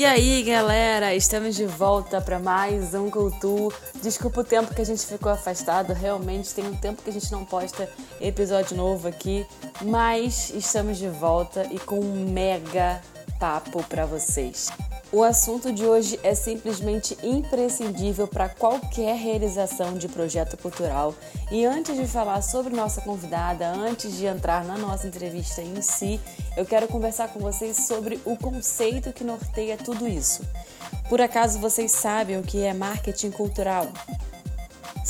E aí, galera, estamos de volta para mais um Cultu. Desculpa o tempo que a gente ficou afastado, realmente tem um tempo que a gente não posta episódio novo aqui, mas estamos de volta e com um mega papo para vocês. O assunto de hoje é simplesmente imprescindível para qualquer realização de projeto cultural. E antes de falar sobre nossa convidada, antes de entrar na nossa entrevista em si, eu quero conversar com vocês sobre o conceito que norteia tudo isso. Por acaso vocês sabem o que é marketing cultural?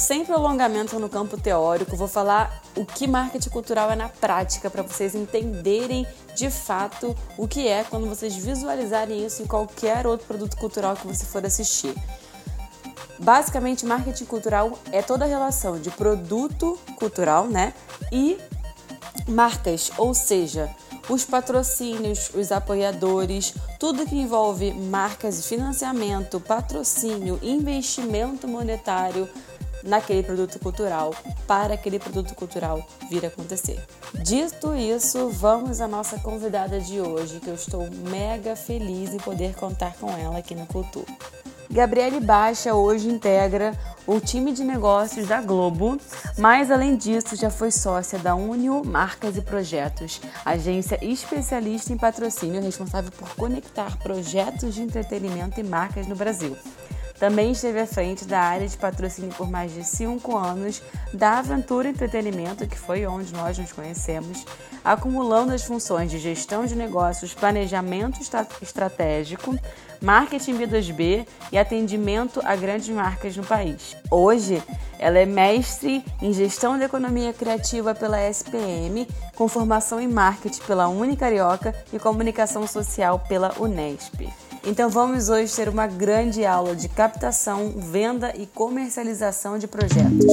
Sem prolongamento no campo teórico, vou falar o que marketing cultural é na prática para vocês entenderem de fato o que é quando vocês visualizarem isso em qualquer outro produto cultural que você for assistir. Basicamente, marketing cultural é toda a relação de produto cultural, né, e marcas, ou seja, os patrocínios, os apoiadores, tudo que envolve marcas, financiamento, patrocínio, investimento monetário, naquele produto cultural para aquele produto cultural vir a acontecer. Dito isso, vamos à nossa convidada de hoje, que eu estou mega feliz em poder contar com ela aqui no Cultura. Gabriele Baixa hoje integra o time de negócios da Globo, mas além disso já foi sócia da Unio Marcas e Projetos, agência especialista em patrocínio responsável por conectar projetos de entretenimento e marcas no Brasil. Também esteve à frente da área de patrocínio por mais de cinco anos da Aventura Entretenimento, que foi onde nós nos conhecemos, acumulando as funções de gestão de negócios, planejamento estratégico, marketing B2B e atendimento a grandes marcas no país. Hoje, ela é mestre em gestão de economia criativa pela SPM, com formação em marketing pela Unicarioca e comunicação social pela Unesp. Então vamos hoje ter uma grande aula de captação, venda e comercialização de projetos.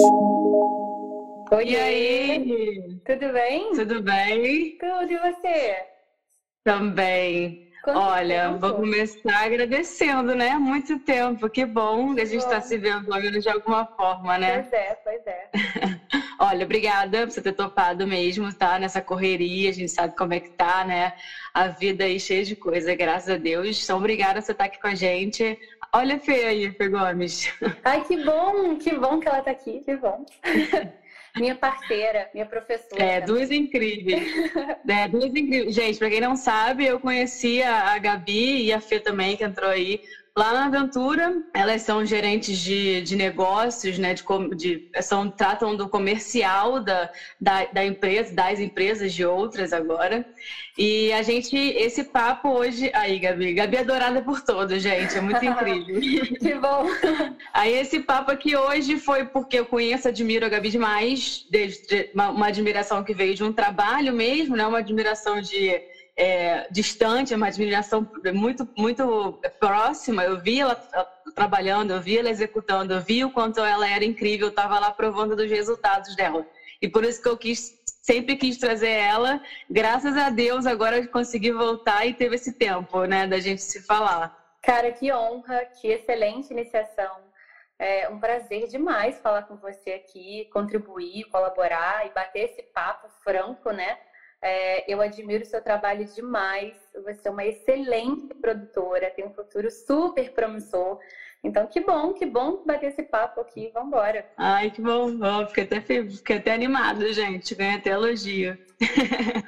Oi, e aí? Tudo bem? Tudo bem? Tudo, e você? Também. Quanto Olha, tempo? vou começar agradecendo, né? Muito tempo, que bom que a gente está se vendo de alguma forma, né? Pois é, pois é. Olha, obrigada por você ter topado mesmo, tá? Nessa correria, a gente sabe como é que tá, né? A vida aí cheia de coisa, graças a Deus. Então, obrigada por você estar aqui com a gente. Olha a Fê aí, Fê Gomes. Ai, que bom, que bom que ela tá aqui, que bom. minha parceira, minha professora. É, duas incríveis. é, duas incríveis. Gente, para quem não sabe, eu conheci a Gabi e a Fê também, que entrou aí Lá na Aventura, elas são gerentes de, de negócios, né? De, de, são, tratam do comercial da, da, da, empresa, das empresas de outras agora. E a gente, esse papo hoje. Aí, Gabi, Gabi é adorada por todos, gente, é muito incrível. que bom! Aí, esse papo aqui hoje foi porque eu conheço, admiro a Gabi demais, desde uma, uma admiração que veio de um trabalho mesmo, né? Uma admiração de é, distante, uma admiração muito, muito próxima. Eu vi ela, trabalhando, eu vi ela executando, eu vi o quanto ela era incrível, eu estava lá provando dos resultados dela. E por isso que eu quis, sempre quis trazer ela. Graças a Deus, agora eu consegui voltar e teve esse tempo, né, da gente se falar. Cara, que honra, que excelente iniciação. É um prazer demais falar com você aqui, contribuir, colaborar e bater esse papo franco, né? É, eu admiro o seu trabalho demais. Você é uma excelente produtora, tem um futuro super promissor. Então, que bom, que bom bater esse papo aqui. Vamos embora. Ai, que bom. Fiquei, até, fiquei até animado, gente. Ganhei até elogio.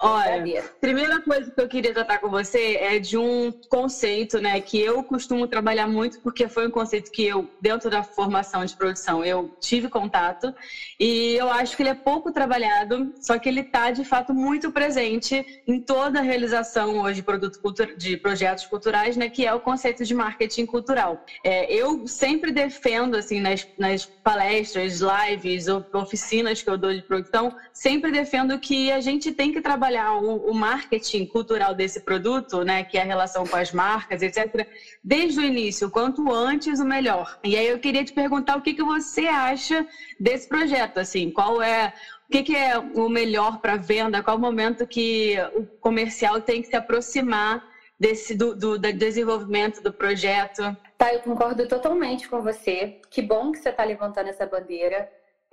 Olha, primeira coisa que eu queria tratar com você é de um conceito, né, que eu costumo trabalhar muito porque foi um conceito que eu, dentro da formação de produção, eu tive contato e eu acho que ele é pouco trabalhado, só que ele está de fato muito presente em toda a realização hoje de, produto cultura, de projetos culturais, né, que é o conceito de marketing cultural. É, eu sempre defendo, assim, nas, nas palestras, lives, oficinas que eu dou de produção, sempre defendo que a gente tem que trabalhar o, o, marketing cultural desse produto, né, que é a relação com as marcas, etc., desde o início, quanto antes, o melhor. E aí eu queria te perguntar o que, que você acha desse projeto, assim, qual é o que, que é o melhor para venda? Qual o momento que o comercial tem que se aproximar desse do, do, do desenvolvimento do projeto? Tá, eu concordo totalmente com você. Que bom que você está levantando essa bandeira.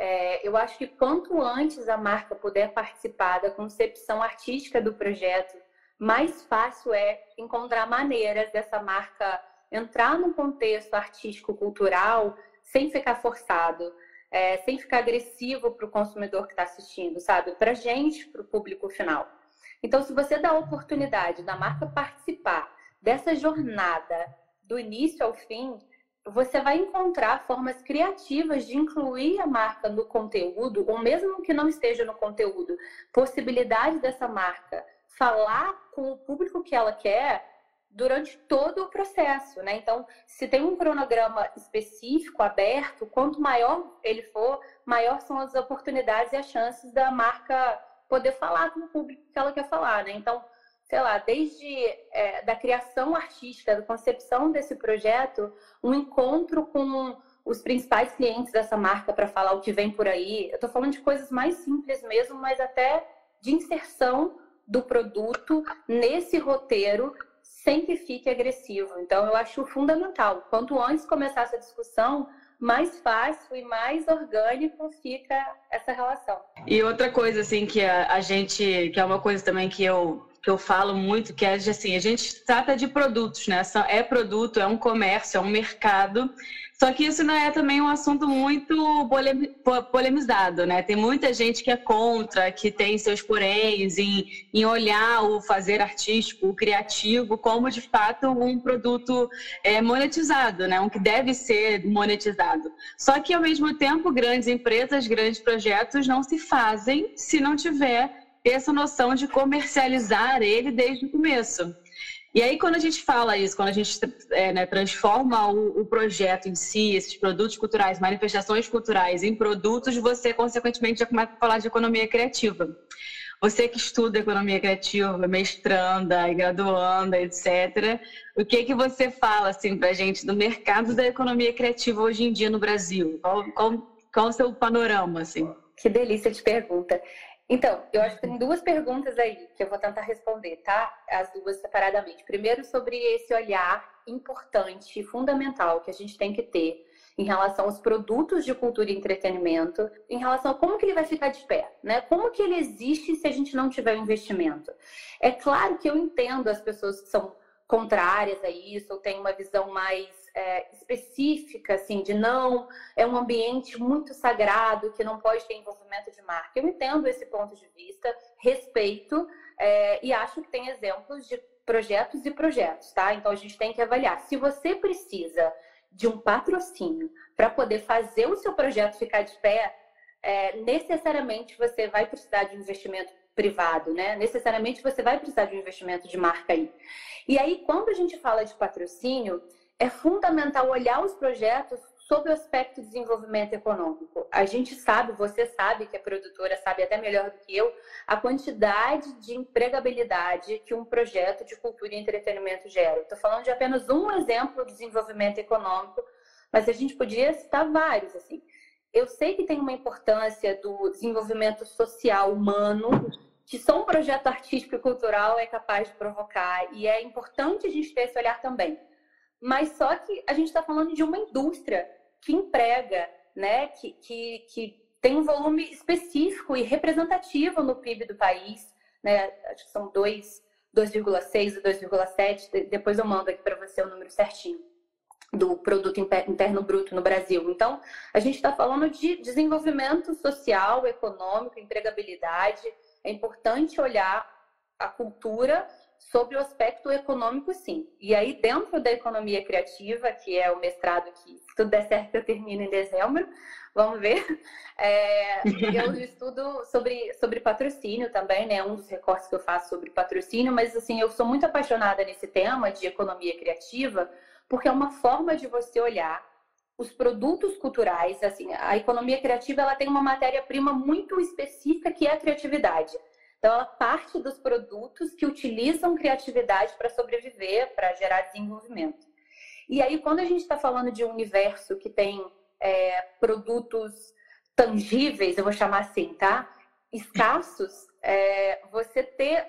É, eu acho que quanto antes a marca puder participar da concepção artística do projeto, mais fácil é encontrar maneiras dessa marca entrar no contexto artístico-cultural sem ficar forçado, é, sem ficar agressivo para o consumidor que está assistindo, sabe? Para gente, para o público final. Então, se você dá a oportunidade da marca participar dessa jornada do início ao fim, você vai encontrar formas criativas de incluir a marca no conteúdo, ou mesmo que não esteja no conteúdo, possibilidade dessa marca falar com o público que ela quer durante todo o processo, né? Então, se tem um cronograma específico, aberto, quanto maior ele for, maior são as oportunidades e as chances da marca poder falar com o público que ela quer falar, né? Então, sei lá, desde é, da criação artística, da concepção desse projeto, um encontro com os principais clientes dessa marca para falar o que vem por aí. Eu estou falando de coisas mais simples mesmo, mas até de inserção do produto nesse roteiro sem que fique agressivo. Então, eu acho fundamental. Quanto antes começar essa discussão, mais fácil e mais orgânico fica essa relação. E outra coisa, assim, que a, a gente, que é uma coisa também que eu que eu falo muito, que é assim, a gente trata de produtos, né? É produto, é um comércio, é um mercado. Só que isso não é também um assunto muito polemizado, né? Tem muita gente que é contra, que tem seus poréns em, em olhar o fazer artístico, o criativo, como de fato um produto é, monetizado, né? Um que deve ser monetizado. Só que ao mesmo tempo, grandes empresas, grandes projetos não se fazem se não tiver essa noção de comercializar ele desde o começo. E aí, quando a gente fala isso, quando a gente é, né, transforma o, o, projeto em si, esses produtos culturais, manifestações culturais em produtos, você, consequentemente, já começa a falar de economia criativa. Você que estuda economia criativa, mestranda graduanda, etc., o que que você fala assim, para a gente do mercado da economia criativa hoje em dia no Brasil? Qual, qual, qual o seu panorama? Assim? Que delícia de pergunta. Então, eu acho que tem duas perguntas aí que eu vou tentar responder, tá? As duas separadamente. Primeiro, sobre esse olhar importante e fundamental que a gente tem que ter em relação aos produtos de cultura e entretenimento, em relação a como que ele vai ficar de pé, né? Como que ele existe se a gente não tiver investimento? É claro que eu entendo as pessoas que são contrárias a isso, ou têm uma visão mais é, específica, assim, de não, é um ambiente muito sagrado que não pode ter envolvimento de marca. Eu entendo esse ponto de vista, respeito é, e acho que tem exemplos de projetos e projetos, tá? Então a gente tem que avaliar. Se você precisa de um patrocínio para poder fazer o seu projeto ficar de pé, é, necessariamente você vai precisar de um investimento privado, né? Necessariamente você vai precisar de um investimento de marca aí. E aí, quando a gente fala de patrocínio, é fundamental olhar os projetos sob o aspecto de desenvolvimento econômico. A gente sabe, você sabe que a produtora sabe até melhor do que eu, a quantidade de empregabilidade que um projeto de cultura e entretenimento gera. Estou falando de apenas um exemplo de desenvolvimento econômico, mas a gente podia citar vários assim. Eu sei que tem uma importância do desenvolvimento social humano que só um projeto artístico e cultural é capaz de provocar e é importante a gente ter esse olhar também. Mas só que a gente está falando de uma indústria que emprega, né, que, que, que tem um volume específico e representativo no PIB do país, né, acho que são 2,6 e 2,7, depois eu mando aqui para você o número certinho do produto interno bruto no Brasil. Então, a gente está falando de desenvolvimento social, econômico, empregabilidade. É importante olhar a cultura sobre o aspecto econômico, sim. E aí, dentro da economia criativa, que é o mestrado que, se tudo der certo, eu termino em dezembro, vamos ver. É, eu estudo sobre, sobre patrocínio também, né? Um dos recortes que eu faço sobre patrocínio, mas assim, eu sou muito apaixonada nesse tema de economia criativa, porque é uma forma de você olhar os produtos culturais, assim, a economia criativa ela tem uma matéria-prima muito específica que é a criatividade. Então, ela parte dos produtos que utilizam criatividade para sobreviver, para gerar desenvolvimento. E aí, quando a gente está falando de um universo que tem é, produtos tangíveis, eu vou chamar assim, tá? Escassos, é, você ter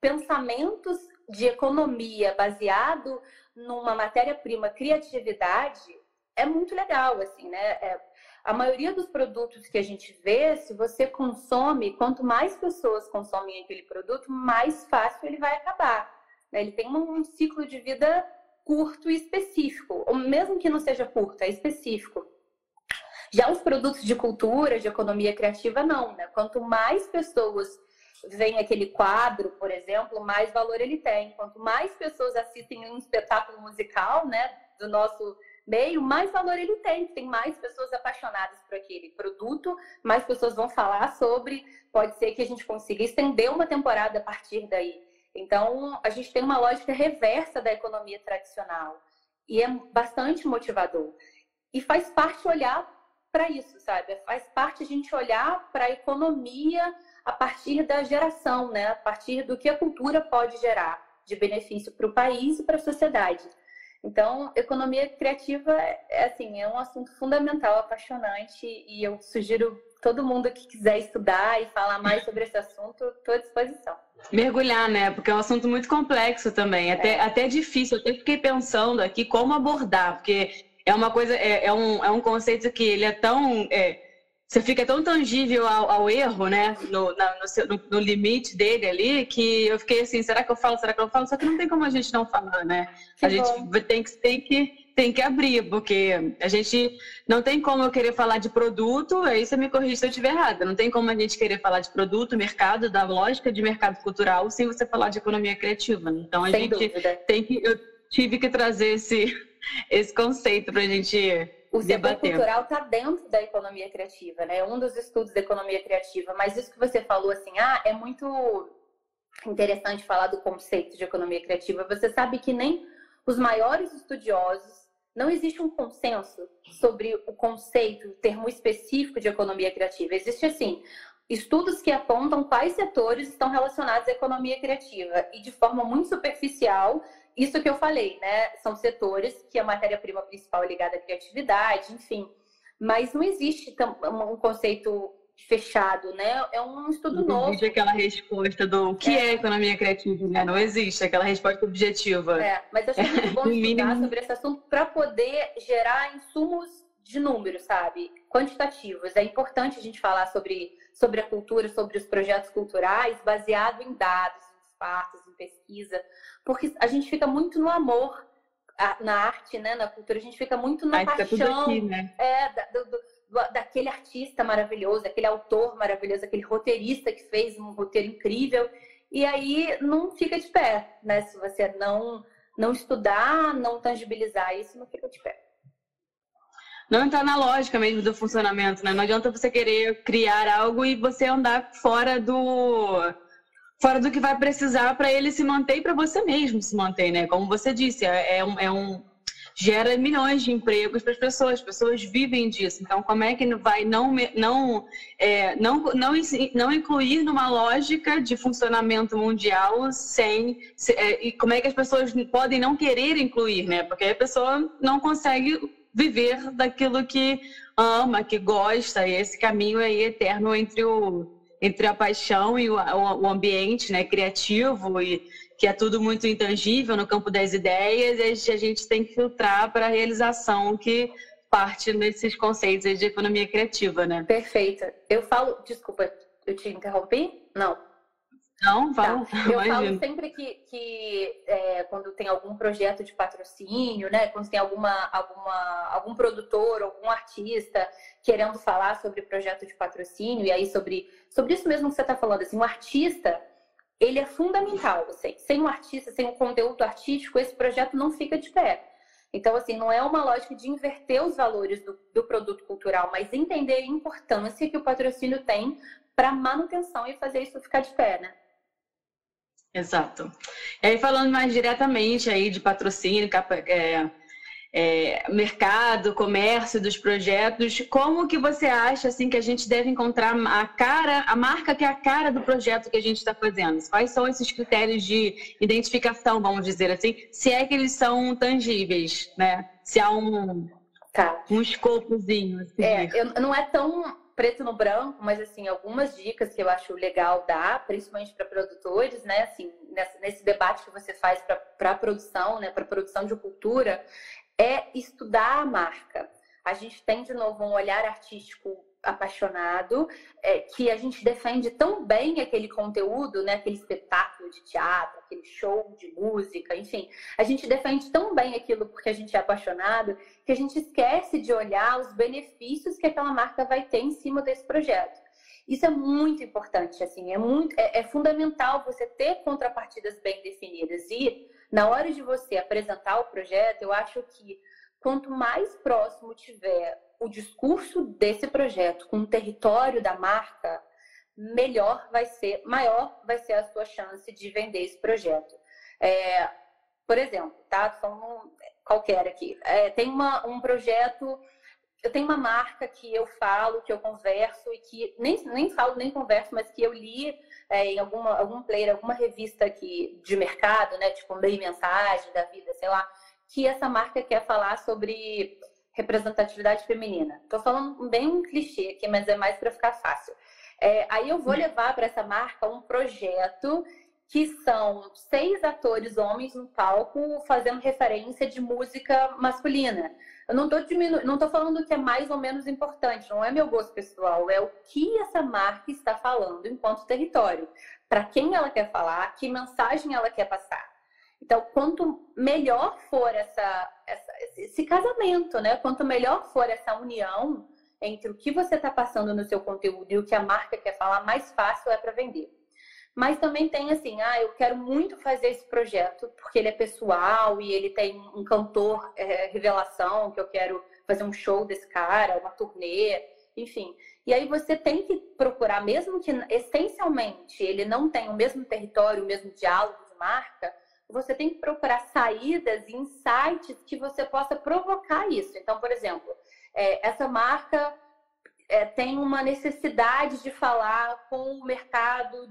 pensamentos de economia baseado numa matéria-prima criatividade é muito legal, assim, né? É, a maioria dos produtos que a gente vê, se você consome, quanto mais pessoas consomem aquele produto, mais fácil ele vai acabar. Né? Ele tem um ciclo de vida curto e específico, ou mesmo que não seja curto, é específico. Já os produtos de cultura, de economia criativa, não, né? Quanto mais pessoas veem aquele quadro, por exemplo, mais valor ele tem. Quanto mais pessoas assistem um espetáculo musical, né, do nosso meio, mais valor ele tem. Tem mais pessoas apaixonadas por aquele produto, mais pessoas vão falar sobre. Pode ser que a gente consiga estender uma temporada a partir daí. Então, a gente tem uma lógica reversa da economia tradicional e é bastante motivador. E faz parte olhar para isso, sabe? Faz parte a gente olhar para a economia a partir da geração, né? A partir do que a cultura pode gerar de benefício para o país e para a sociedade. Então, economia criativa é assim, é um assunto fundamental, apaixonante e eu sugiro todo mundo que quiser estudar e falar mais sobre esse assunto, estou à disposição. Mergulhar, né? Porque é um assunto muito complexo também, até, é. até difícil. Eu até fiquei pensando aqui como abordar, porque é uma coisa, é, é, um, é um conceito que ele é tão. É, você fica tão tangível ao, ao erro, né? No, na, no, seu, no, no, limite dele ali, que eu fiquei assim, será que eu falo, será que eu falo? Só que não tem como a gente não falar, né? Que a bom. gente tem que, tem que tem que abrir, porque a gente não tem como eu querer falar de produto, aí você me corrige se eu estiver errada. Não tem como a gente querer falar de produto, mercado, da lógica de mercado cultural, sem você falar de economia criativa. Então a Sem gente dúvida. tem que. Eu tive que trazer esse, esse conceito para a gente. O setor cultural está dentro da economia criativa, né? É um dos estudos da economia criativa. Mas isso que você falou assim, ah, é muito interessante falar do conceito de economia criativa. Você sabe que nem os maiores estudiosos não existe um consenso sobre o conceito, o termo específico de economia criativa. Existe, assim, estudos que apontam quais setores estão relacionados à economia criativa. E de forma muito superficial, isso que eu falei, né? São setores que a matéria-prima principal é ligada à criatividade, enfim. Mas não existe um conceito fechado, né? É um estudo não novo. Não existe aquela resposta do que é. é. economia criativa, né? Não existe aquela resposta objetiva. É, mas eu acho muito bom estudar sobre esse assunto para poder gerar insumos de números, sabe? Quantitativos. É importante a gente falar sobre, sobre a cultura, sobre os projetos culturais, baseado em dados, em fatos, pesquisa, porque a gente fica muito no amor na arte, né? Na cultura, a gente fica muito na Ai, paixão. Aqui, né? É, do, do daquele artista maravilhoso, daquele autor maravilhoso, aquele roteirista que fez um roteiro incrível. E aí não fica de pé, né? Se você não, não estudar, não tangibilizar isso, não fica de pé. Não entrar na lógica mesmo do funcionamento, né? Não adianta você querer criar algo e você andar fora do fora do que vai precisar para ele se manter e para você mesmo se manter, né? Como você disse, é, é um, é um gera milhões de empregos para as pessoas, as pessoas vivem disso. Então, como é que vai não, não, é, não, não, não incluir numa lógica de funcionamento mundial sem. É, e como é que as pessoas podem não querer incluir, né? Porque a pessoa não consegue viver daquilo que ama, que gosta, e esse caminho aí eterno entre o entre a paixão e o, o ambiente né, criativo e que é tudo muito intangível no campo das ideias, e a gente tem que filtrar para a realização que parte nesses conceitos de economia criativa, né? Perfeito. Eu falo, desculpa, eu te interrompi? Não. Não, fala. Tá. Eu falo sempre que, que é, quando tem algum projeto de patrocínio, né? Quando tem alguma, alguma, algum produtor, algum artista querendo falar sobre projeto de patrocínio, e aí sobre, sobre isso mesmo que você está falando, assim, um artista ele é fundamental. Assim. Sem um artista, sem um conteúdo artístico, esse projeto não fica de pé. Então, assim, não é uma lógica de inverter os valores do, do produto cultural, mas entender a importância que o patrocínio tem para manutenção e fazer isso ficar de pé, né? Exato. E aí, falando mais diretamente aí de patrocínio, é, é, mercado, comércio dos projetos, como que você acha assim que a gente deve encontrar a cara, a marca que é a cara do projeto que a gente está fazendo? Quais são esses critérios de identificação, vamos dizer assim, se é que eles são tangíveis, né? Se há um tá. um escopozinho. Assim. É, eu, não é tão preto no branco, mas assim, algumas dicas que eu acho legal dar, principalmente para produtores, né? Assim, nesse, debate que você faz para a produção, né? Para produção de cultura, é estudar a marca. A gente tem, de novo, um olhar artístico apaixonado, é, que a gente defende tão bem aquele conteúdo, né, aquele espetáculo de teatro, aquele show de música, enfim. A gente defende tão bem aquilo porque a gente é apaixonado, que a gente esquece de olhar os benefícios que aquela marca vai ter em cima desse projeto. Isso é muito importante, assim, é, muito, é, é fundamental você ter contrapartidas bem definidas. E na hora de você apresentar o projeto, eu acho que quanto mais próximo tiver o discurso desse projeto com o território da marca, melhor vai ser, maior vai ser a sua chance de vender esse projeto. É, por exemplo, tá? Falando qualquer aqui. É, tem uma, um projeto eu tenho uma marca que eu falo, que eu converso e que nem, nem falo, nem converso, mas que eu li é, em alguma, algum player, alguma revista aqui de mercado, né? Tipo meio mensagem da vida, sei lá, que essa marca quer falar sobre representatividade feminina. Estou falando bem um clichê aqui, mas é mais para ficar fácil. É, aí eu vou hum. levar para essa marca um projeto que são seis atores homens no palco fazendo referência de música masculina. Eu não estou diminu... não tô falando que é mais ou menos importante, não é meu gosto pessoal, é o que essa marca está falando enquanto território. Para quem ela quer falar, que mensagem ela quer passar. Então, quanto melhor for essa, essa esse casamento, né? Quanto melhor for essa união entre o que você está passando no seu conteúdo e o que a marca quer falar, mais fácil é para vender. Mas também tem assim, ah, eu quero muito fazer esse projeto porque ele é pessoal e ele tem um cantor é, revelação que eu quero fazer um show desse cara, uma turnê, enfim. E aí você tem que procurar, mesmo que essencialmente ele não tenha o mesmo território, o mesmo diálogo de marca, você tem que procurar saídas e insights que você possa provocar isso. Então, por exemplo, é, essa marca é, tem uma necessidade de falar com o mercado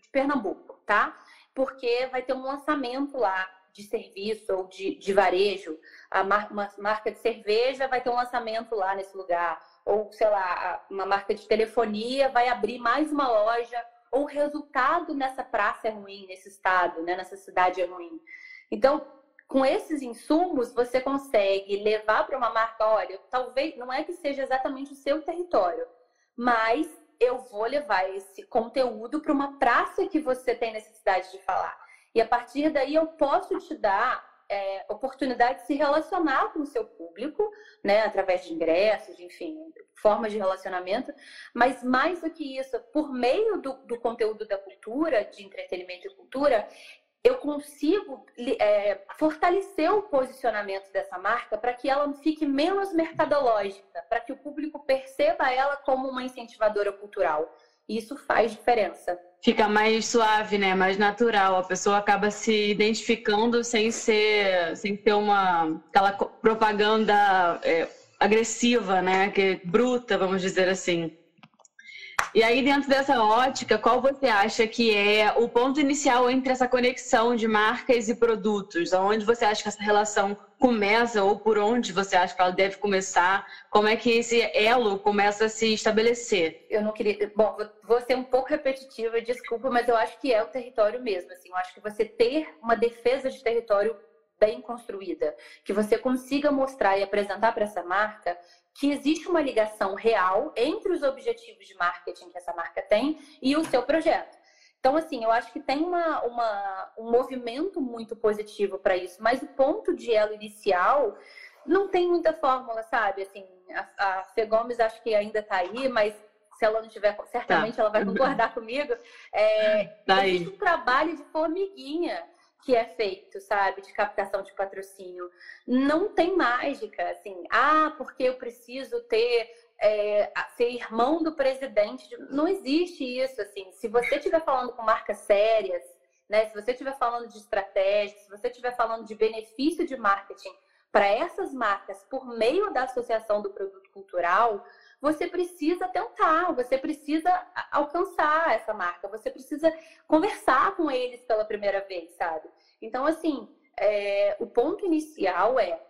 de Pernambuco, tá? Porque vai ter um lançamento lá de serviço ou de, de varejo, a uma marca de cerveja vai ter um lançamento lá nesse lugar, ou sei lá, uma marca de telefonia vai abrir mais uma loja, ou o resultado nessa praça é ruim, nesse estado, né, nessa cidade é ruim. Então, com esses insumos, você consegue levar para uma marca, olha, talvez não é que seja exatamente o seu território, mas eu vou levar esse conteúdo para uma praça que você tem necessidade de falar. E a partir daí eu posso te dar é, oportunidade de se relacionar com o seu público, né, através de ingressos, enfim, formas de relacionamento, mas mais do que isso, por meio do, do conteúdo da cultura, de entretenimento e cultura, eu consigo é, fortalecer o posicionamento dessa marca para que ela fique menos mercadológica, para que o público perceba ela como uma incentivadora cultural. Isso faz diferença. Fica mais suave, né? Mais natural. A pessoa acaba se identificando sem ser, sem ter uma aquela propaganda é, agressiva, né? Que é bruta, vamos dizer assim. E aí, dentro dessa ótica, qual você acha que é o ponto inicial entre essa conexão de marcas e produtos? Aonde você acha que essa relação começa ou por onde você acha que ela deve começar? Como é que esse elo começa a se estabelecer? Eu não queria. Bom, vou ser um pouco repetitiva, desculpa, mas eu acho que é o território mesmo. Assim, eu acho que você ter uma defesa de território bem construída, que você consiga mostrar e apresentar para essa marca que existe uma ligação real entre os objetivos de marketing que essa marca tem e o seu projeto. Então, assim, eu acho que tem uma, uma um movimento muito positivo para isso, mas o ponto de elo inicial não tem muita fórmula, sabe? Assim, a, a Fê Gomes acho que ainda está aí, mas se ela não tiver, certamente tá. ela vai concordar comigo. É, tá existe um trabalho de formiguinha que é feito, sabe, de captação de patrocínio. Não tem mágica, assim, ah, porque eu preciso ter é, ser irmão do presidente. Não existe isso, assim. Se você estiver falando com marcas sérias, né, se você estiver falando de estratégia, se você estiver falando de benefício de marketing para essas marcas por meio da associação do produto cultural, você precisa tentar, você precisa alcançar essa marca, você precisa conversar com eles pela primeira vez, sabe? Então, assim, é, o ponto inicial é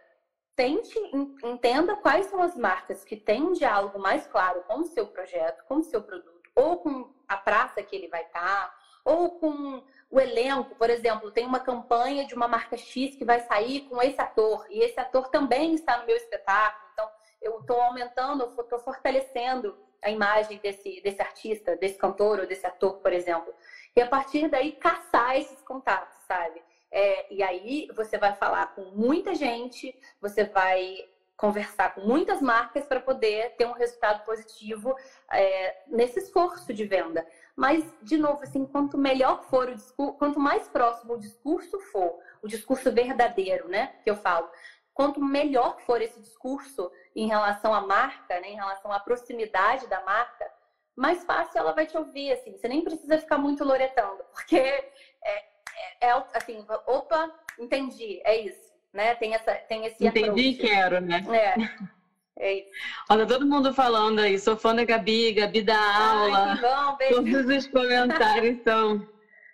tente, entenda quais são as marcas que têm um diálogo mais claro com o seu projeto, com o seu produto, ou com a praça que ele vai estar, ou com o elenco, por exemplo, tem uma campanha de uma marca X que vai sair com esse ator, e esse ator também está no meu espetáculo. Então, eu estou aumentando, eu estou fortalecendo a imagem desse, desse artista, desse cantor ou desse ator, por exemplo. E a partir daí, caçar esses contatos, sabe? É, e aí você vai falar com muita gente, você vai conversar com muitas marcas para poder ter um resultado positivo é, nesse esforço de venda. Mas, de novo, assim, quanto melhor for o discurso, quanto mais próximo o discurso for, o discurso verdadeiro, né, que eu falo, quanto melhor for esse discurso em relação à marca, né, em relação à proximidade da marca, mais fácil ela vai te ouvir, assim. Você nem precisa ficar muito loretando, porque é, é, é assim, opa, entendi, é isso né? Tem, essa, tem esse Entendi e quero, né? É. É isso. Olha, todo mundo falando aí, sou fã da Gabi, Gabi da aula. Ai, bom, Todos os comentários são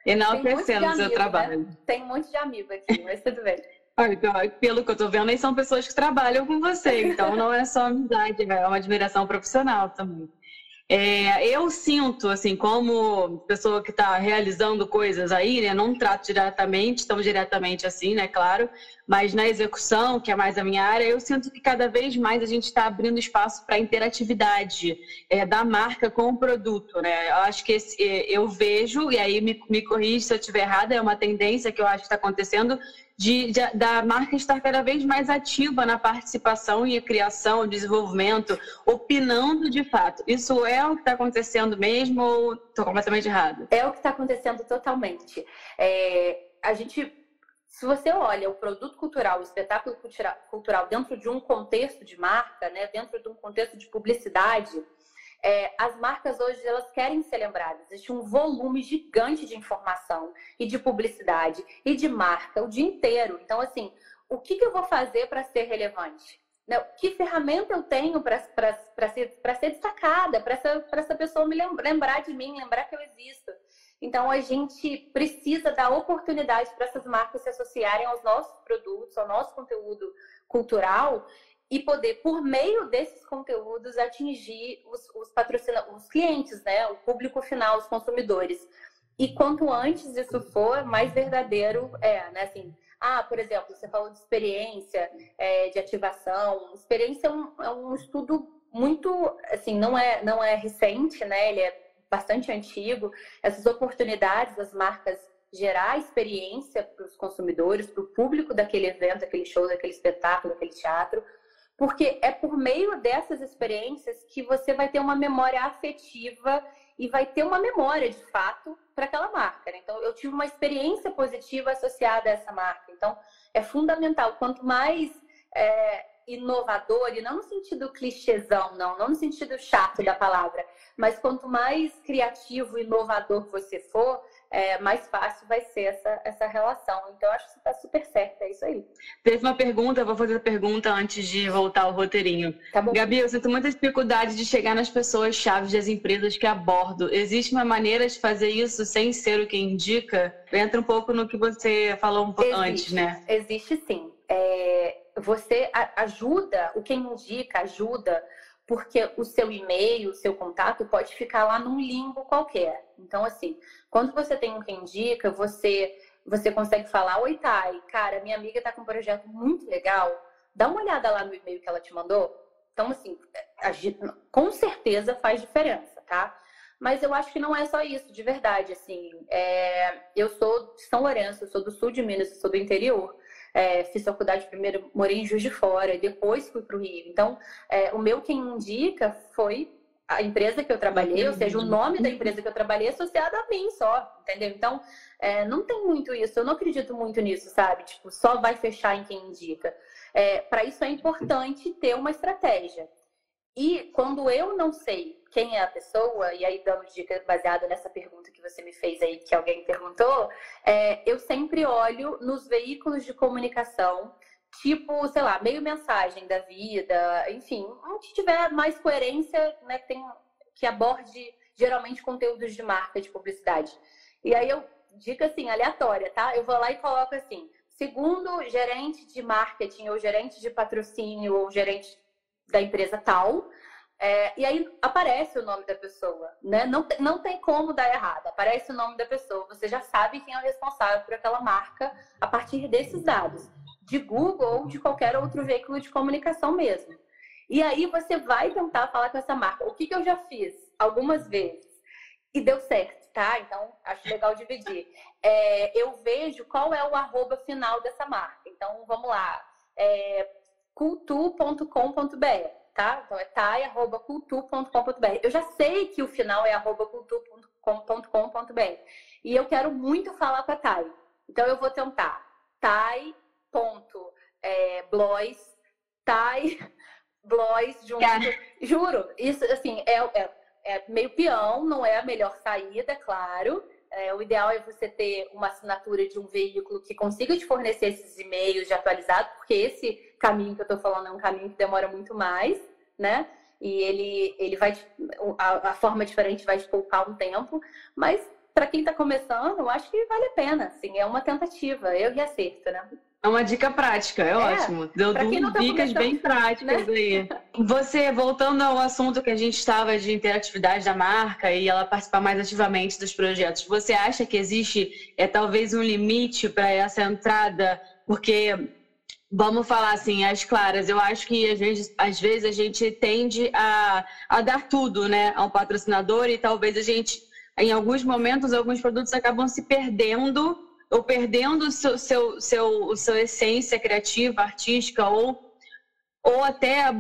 enaltecendo o seu né? trabalho. Né? Tem um monte de amigo aqui, mas tudo bem. Olha, pelo que eu tô vendo, aí são pessoas que trabalham com você, então não é só amizade, é uma admiração profissional também. É, eu sinto, assim, como pessoa que está realizando coisas aí, né? Não trato diretamente, tão diretamente assim, né? Claro, mas na execução, que é mais a minha área, eu sinto que cada vez mais a gente está abrindo espaço para interatividade é, da marca com o produto, né? Eu acho que esse, é, eu vejo, e aí me, me corrige se eu estiver errada, é uma tendência que eu acho que está acontecendo, de, de, da marca estar cada vez mais ativa na participação e criação, desenvolvimento, opinando de fato. Isso é o que está acontecendo mesmo ou estou completamente errado? É o que está acontecendo totalmente. É, a gente, se você olha o produto cultural, o espetáculo cultural dentro de um contexto de marca, né, dentro de um contexto de publicidade, é, as marcas hoje elas querem ser lembradas. Existe um volume gigante de informação e de publicidade e de marca o dia inteiro. Então, assim, o que, que eu vou fazer para ser relevante? Né? Que ferramenta eu tenho para ser, ser destacada, para essa, essa pessoa me lembrar de mim, lembrar que eu existo? Então, a gente precisa dar oportunidade para essas marcas se associarem aos nossos produtos, ao nosso conteúdo cultural e poder, por meio desses conteúdos, atingir os, os patrocinadores, os clientes, né? O público final, os consumidores. E quanto antes isso for, mais verdadeiro é, né? Assim, ah, por exemplo, você falou de experiência, é, de ativação. Experiência é um, é um, estudo muito, assim, não é, não é recente, né? Ele é bastante antigo. Essas oportunidades das marcas gerar experiência para os consumidores, para o público daquele evento, daquele show, daquele espetáculo, daquele teatro, porque é por meio dessas experiências que você vai ter uma memória afetiva e vai ter uma memória de fato para aquela marca. Né? Então, eu tive uma experiência positiva associada a essa marca. Então, é fundamental. Quanto mais é, inovador, e não no sentido clichêzão, não, não no sentido chato da palavra, mas quanto mais criativo e inovador você for, é, mais fácil vai ser essa, essa relação. Então, acho que você está super certo, é isso aí. Teve uma pergunta, vou fazer a pergunta antes de voltar ao roteirinho. Tá bom. Gabi, eu sinto muita dificuldade de chegar nas pessoas chaves das empresas que abordo. Existe uma maneira de fazer isso sem ser o que indica? Entra um pouco no que você falou um pouco antes, né? Existe sim. É, você ajuda, o que indica ajuda porque o seu e-mail, o seu contato pode ficar lá num limbo qualquer. Então, assim, quando você tem um que indica, você, você consegue falar: Oi, Thay, cara, minha amiga está com um projeto muito legal, dá uma olhada lá no e-mail que ela te mandou. Então, assim, com certeza faz diferença, tá? Mas eu acho que não é só isso, de verdade. Assim, é... eu sou de São Lourenço, eu sou do sul de Minas, eu sou do interior é, fiz faculdade primeiro, morei em Juiz de Fora, e depois fui para o Rio. Então, é, o meu quem indica foi a empresa que eu trabalhei, ou seja, o nome da empresa que eu trabalhei é associado a mim só, entendeu? Então, é, não tem muito isso, eu não acredito muito nisso, sabe? Tipo, só vai fechar em quem indica. É, para isso é importante ter uma estratégia. E quando eu não sei quem é a pessoa, e aí dando dica baseada nessa pergunta que você me fez aí, que alguém perguntou, é, eu sempre olho nos veículos de comunicação, tipo, sei lá, meio mensagem da vida, enfim, onde tiver mais coerência, né, tem, que aborde geralmente conteúdos de marca, de publicidade. E aí eu, dica assim, aleatória, tá? Eu vou lá e coloco assim, segundo gerente de marketing, ou gerente de patrocínio, ou gerente da empresa tal, É, e aí aparece o nome da pessoa, né? Não, não tem como dar errado. Aparece o nome da pessoa, você já sabe quem é o responsável por aquela marca a partir desses dados, de Google ou de qualquer outro veículo de comunicação mesmo. E aí você vai tentar falar com essa marca. O que, que eu já fiz algumas vezes e deu certo, tá? Então acho legal dividir. É, eu vejo qual é o arroba final dessa marca. Então vamos lá, é, cultu.com.br tá? Então é tai.cultu.com.br. Eu já sei que o final é arroba cultu.com.br. E eu quero muito falar com a Thay. Então eu vou tentar. Tai.blois, é, Tai, Blois, junto. Juro, isso assim, é, é, é meio peão, não é a melhor saída, claro. É, o ideal é você ter uma assinatura de um veículo que consiga te fornecer esses e-mails de atualizado, porque esse caminho que eu estou falando é um caminho que demora muito mais, né? E ele, ele vai, a, a forma diferente vai te poupar um tempo, mas para quem está começando, eu acho que vale a pena, assim, é uma tentativa, eu e acerto, né? É uma dica prática, é, é ótimo. Deu duas tá dicas bem práticas né? aí. Você, voltando ao assunto que a gente estava de interatividade da marca e ela participar mais ativamente dos projetos, você acha que existe é, talvez um limite para essa entrada? Porque, vamos falar assim, as claras, eu acho que às vezes, às vezes a gente tende a, a dar tudo né, ao patrocinador e talvez a gente, em alguns momentos, alguns produtos acabam se perdendo ou perdendo seu, seu, seu, sua essência criativa, artística, ou, ou até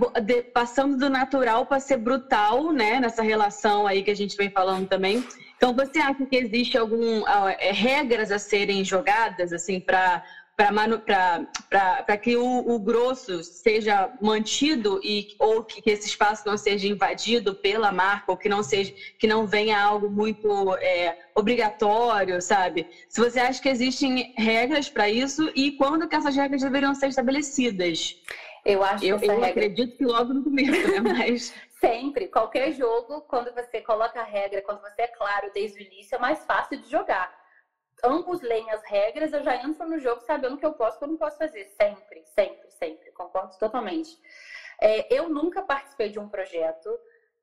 passando do natural para ser brutal, né? Nessa relação aí que a gente vem falando também. Então, você acha que existe algum é, regras a serem jogadas assim para para que o, o, grosso seja mantido e ou que, que, esse espaço não seja invadido pela marca ou que não seja que não venha algo muito é, obrigatório, sabe? Se você acha que existem regras para isso e quando que essas regras deveriam ser estabelecidas? Eu acho eu, que eu regra... acredito que logo no começo, né? Mas sempre, qualquer jogo, quando você coloca a regra, quando você é claro desde o início, é mais fácil de jogar ambos leem as regras, eu já entro no jogo sabendo o que eu posso e o que eu não posso fazer. Sempre, sempre, sempre. Concordo totalmente. É, eu nunca participei de um projeto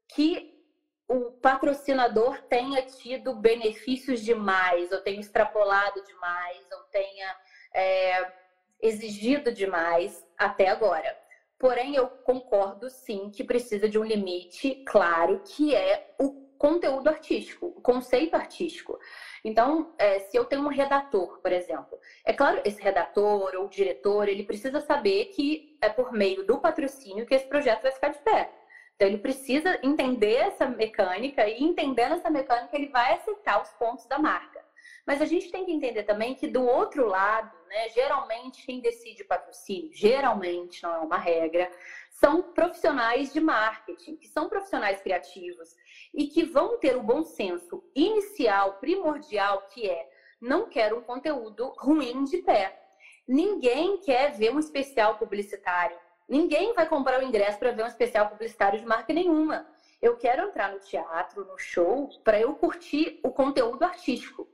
que o patrocinador tenha tido benefícios demais, ou tenha extrapolado demais, ou tenha é, exigido demais até agora. Porém, eu concordo sim que precisa de um limite claro, que é o conteúdo artístico, o conceito artístico. Então, é, se eu tenho um redator, por exemplo, é claro, esse redator ou diretor, ele precisa saber que é por meio do patrocínio que esse projeto vai ficar de pé. Então, ele precisa entender essa mecânica e, entendendo essa mecânica, ele vai aceitar os pontos da marca. Mas a gente tem que entender também que, do outro lado, né, geralmente quem decide patrocínio, geralmente, não é uma regra, são profissionais de marketing, que são profissionais criativos e que vão ter o bom senso inicial, primordial, que é não quero um conteúdo ruim de pé. Ninguém quer ver um especial publicitário. Ninguém vai comprar o ingresso para ver um especial publicitário de marca nenhuma. Eu quero entrar no teatro, no show, para eu curtir o conteúdo artístico,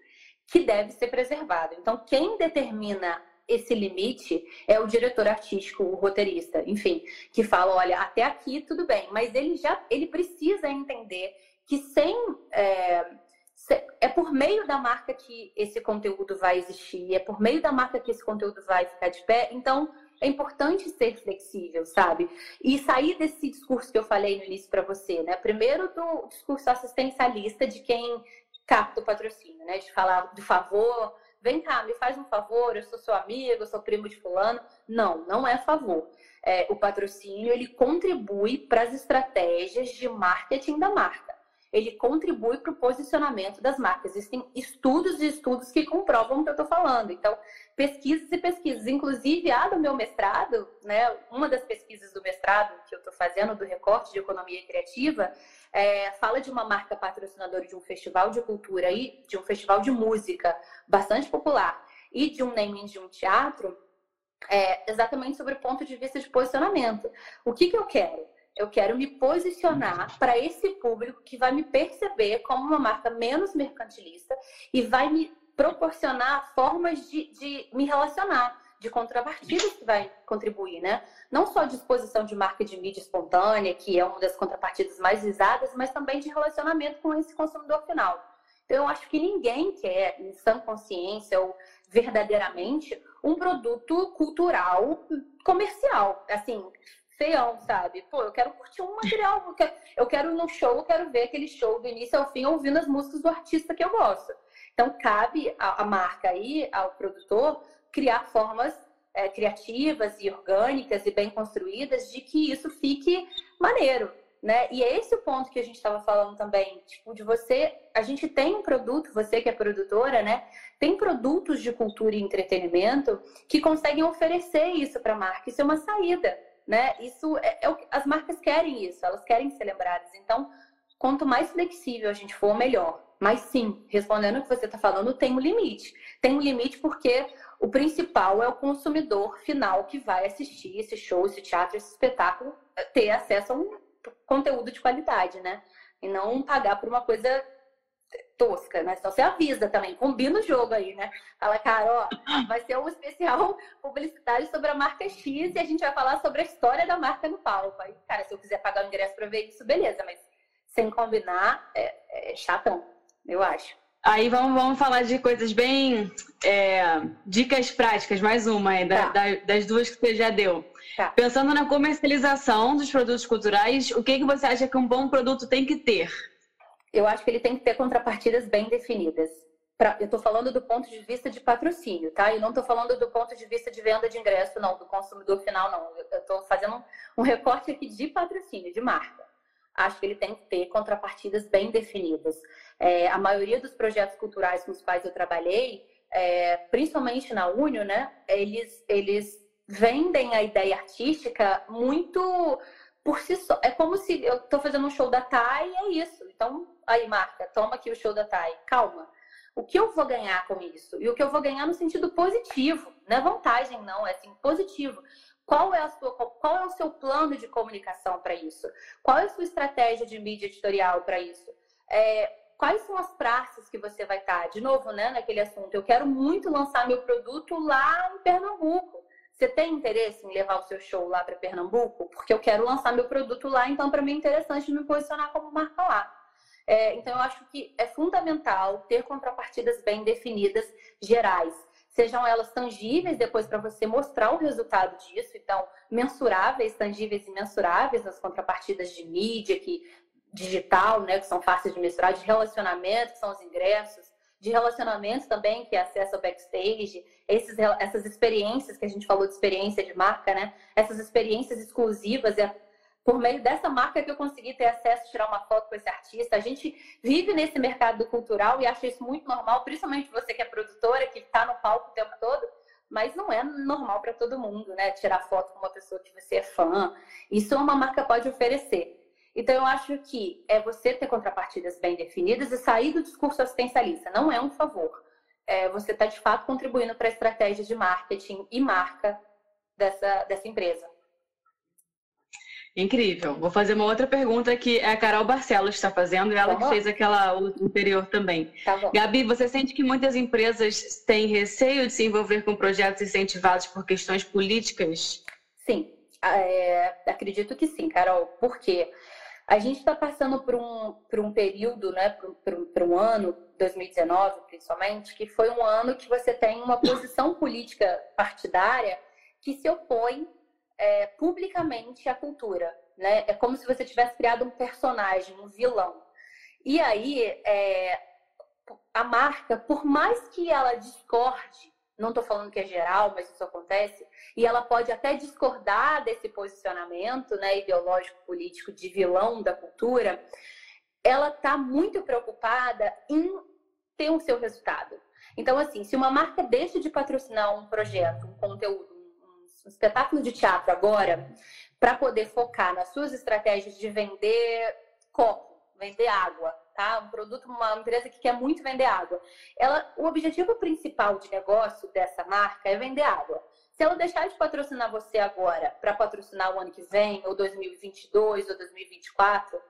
que deve ser preservado. Então, quem determina esse limite é o diretor artístico, o roteirista, enfim, que fala, olha, até aqui tudo bem, mas ele já ele precisa entender que sem é, é por meio da marca que esse conteúdo vai existir, é por meio da marca que esse conteúdo vai ficar de pé. Então, é importante ser flexível, sabe? E sair desse discurso que eu falei no início para você, né? Primeiro do discurso assistencialista de quem capta o patrocínio, né? De falar do favor, vem cá, me faz um favor, eu sou seu amigo, eu sou primo de fulano. Não, não é favor. É, o patrocínio ele contribui para as estratégias de marketing da marca. Ele contribui para o posicionamento das marcas. Existem estudos e estudos que comprovam o que eu estou falando. Então, pesquisas e pesquisas. Inclusive, a do meu mestrado, né, uma das pesquisas do mestrado que eu estou fazendo, do recorte de economia criativa, é, fala de uma marca patrocinadora de um festival de cultura e de um festival de música bastante popular e de um naming de um teatro, é, exatamente sobre o ponto de vista de posicionamento. O que, que eu quero? Eu quero me posicionar para esse público que vai me perceber como uma marca menos mercantilista e vai me proporcionar formas de, de me relacionar de contrapartidas que vai contribuir, né? Não só de exposição de marca de mídia espontânea, que é uma das contrapartidas mais visadas, mas também de relacionamento com esse consumidor final. Então, eu acho que ninguém quer, em sã consciência ou verdadeiramente, um produto cultural comercial. Assim, feião, sabe? Pô, eu quero curtir um material, eu quero, eu quero ir no show, eu quero ver aquele show do início ao fim, ouvindo as músicas do artista que eu gosto. Então, cabe a marca aí, ao produtor, criar formas é, criativas e orgânicas e bem construídas de que isso fique maneiro, né? E é esse o ponto que a gente estava falando também, tipo, de você, a gente tem um produto, você que é produtora, né? Tem produtos de cultura e entretenimento que conseguem oferecer isso para a marca. Isso é uma saída, né? Isso é, é, as marcas querem isso, elas querem ser lembradas. Então, quanto mais flexível a gente for, melhor. Mas sim, respondendo o que você está falando, tem um limite. Tem um limite porque o principal é o consumidor final que vai assistir esse show, esse teatro, esse espetáculo, ter acesso a um conteúdo de qualidade, né? E não pagar por uma coisa tosca, né? Então você avisa também, combina o jogo aí, né? Fala, cara, ó, vai ser um especial publicitário sobre a marca X e a gente vai falar sobre a história da marca no palco. Aí, cara, se eu quiser pagar o ingresso para ver isso, beleza, mas sem combinar, é, é chatão eu acho. Aí vamos, vamos falar de coisas bem. É, dicas práticas, mais uma aí, da, tá. da, das duas que você já deu. Tá. Pensando na comercialização dos produtos culturais, o que, que você acha que um bom produto tem que ter? Eu acho que ele tem que ter contrapartidas bem definidas. Pra, eu estou falando do ponto de vista de patrocínio, tá? Eu não estou falando do ponto de vista de venda de ingresso, não, do consumidor final, não. Eu estou fazendo um, recorte aqui de patrocínio, de marca acho que ele tem que ter contrapartidas bem definidas. É, a maioria dos projetos culturais com os quais eu trabalhei, é, principalmente na Unio, né, eles, eles vendem a ideia artística muito por si só. É como se eu estou fazendo um show da Thay e é isso. Então, aí, marca, toma aqui o show da Thay. Calma. O que eu vou ganhar com isso? E o que eu vou ganhar no sentido positivo, não é vantagem, não, é assim, positivo. Qual é, a sua, qual é o seu plano de comunicação para isso? Qual é a sua estratégia de mídia editorial para isso? É, quais são as praças que você vai estar? Tá? De novo, né, naquele assunto, eu quero muito lançar meu produto lá em Pernambuco. Você tem interesse em levar o seu show lá para Pernambuco? Porque eu quero lançar meu produto lá, então para mim é interessante me posicionar como marca lá. É, então eu acho que é fundamental ter contrapartidas bem definidas, gerais. Sejam elas tangíveis depois para você mostrar o resultado disso, então mensuráveis, tangíveis e mensuráveis as contrapartidas de mídia, que digital, né, que são fáceis de mensurar, de relacionamento, que são os ingressos, de relacionamento também, que é acesso ao backstage, esses, essas experiências que a gente falou de experiência de marca, né, essas experiências exclusivas, é por meio dessa marca que eu consegui ter acesso, tirar uma foto com esse artista. A gente vive nesse mercado cultural e acha isso muito normal, principalmente você que é produtora, que está no palco o tempo todo, mas não é normal para todo mundo, né? Tirar foto com uma pessoa que você é fã. Isso uma marca pode oferecer. Então, eu acho que é você ter contrapartidas bem definidas e sair do discurso assistencialista. Não é um favor. É, você está, de fato, contribuindo para a estratégia de marketing e marca dessa, dessa empresa. Incrível. Vou fazer uma outra pergunta que a Carol Barcelos está fazendo ela tá que fez aquela anterior também. Tá. Gabi, você sente que muitas empresas têm receio de se envolver com projetos incentivados por questões políticas? Sim, é, acredito que sim, Carol. Por quê? A gente está passando por um, por um período, né, por, por, por um ano, 2019 principalmente, que foi um ano que você tem uma posição política partidária que se opõe é, publicamente a cultura. Né? É como se você tivesse criado um personagem, um vilão. E aí, é, a marca, por mais que ela discorde, não estou falando que é geral, mas isso acontece, e ela pode até discordar desse posicionamento né, ideológico político de vilão da cultura, ela está muito preocupada em ter o seu resultado. Então, assim, se uma marca deixa de patrocinar um projeto, um conteúdo, um espetáculo de teatro agora para poder focar nas suas estratégias de vender copo, vender água, tá? Um produto, uma empresa que quer muito vender água. Ela, o objetivo principal de negócio dessa marca é vender água. Se ela deixar de patrocinar você agora para patrocinar o ano que vem, ou 2022, ou 2024,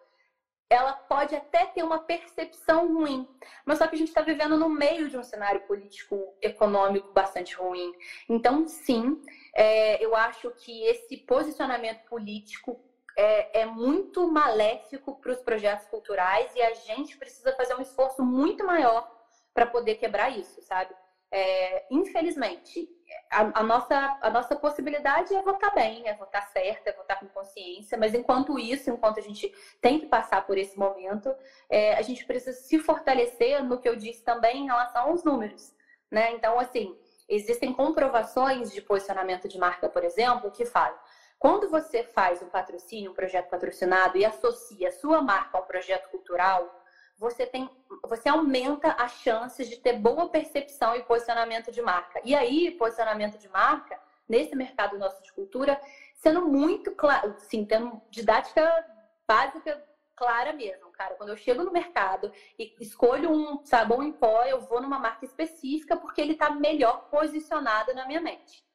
ela pode até ter uma percepção ruim, mas só que a gente está vivendo no meio de um cenário político econômico bastante ruim. Então, sim, é, eu acho que esse posicionamento político é, é muito maléfico para os projetos culturais e a gente precisa fazer um esforço muito maior para poder quebrar isso, sabe? É, infelizmente, a, a, nossa, a nossa possibilidade é votar bem, é votar certo, é votar com consciência, mas enquanto isso, enquanto a gente tem que passar por esse momento, é, a gente precisa se fortalecer no que eu disse também em relação aos números. Né? Então, assim, existem comprovações de posicionamento de marca, por exemplo, que falam. Quando você faz um patrocínio, um projeto patrocinado e associa a sua marca a um projeto cultural, você tem, você aumenta as chances de ter boa percepção e posicionamento de marca. E aí, posicionamento de marca nesse mercado nosso de cultura, sendo muito claro, sim, tendo didática básica clara mesmo, cara. Quando eu chego no mercado e escolho um sabão em pó, eu vou numa marca específica porque ele está melhor posicionado na minha mente.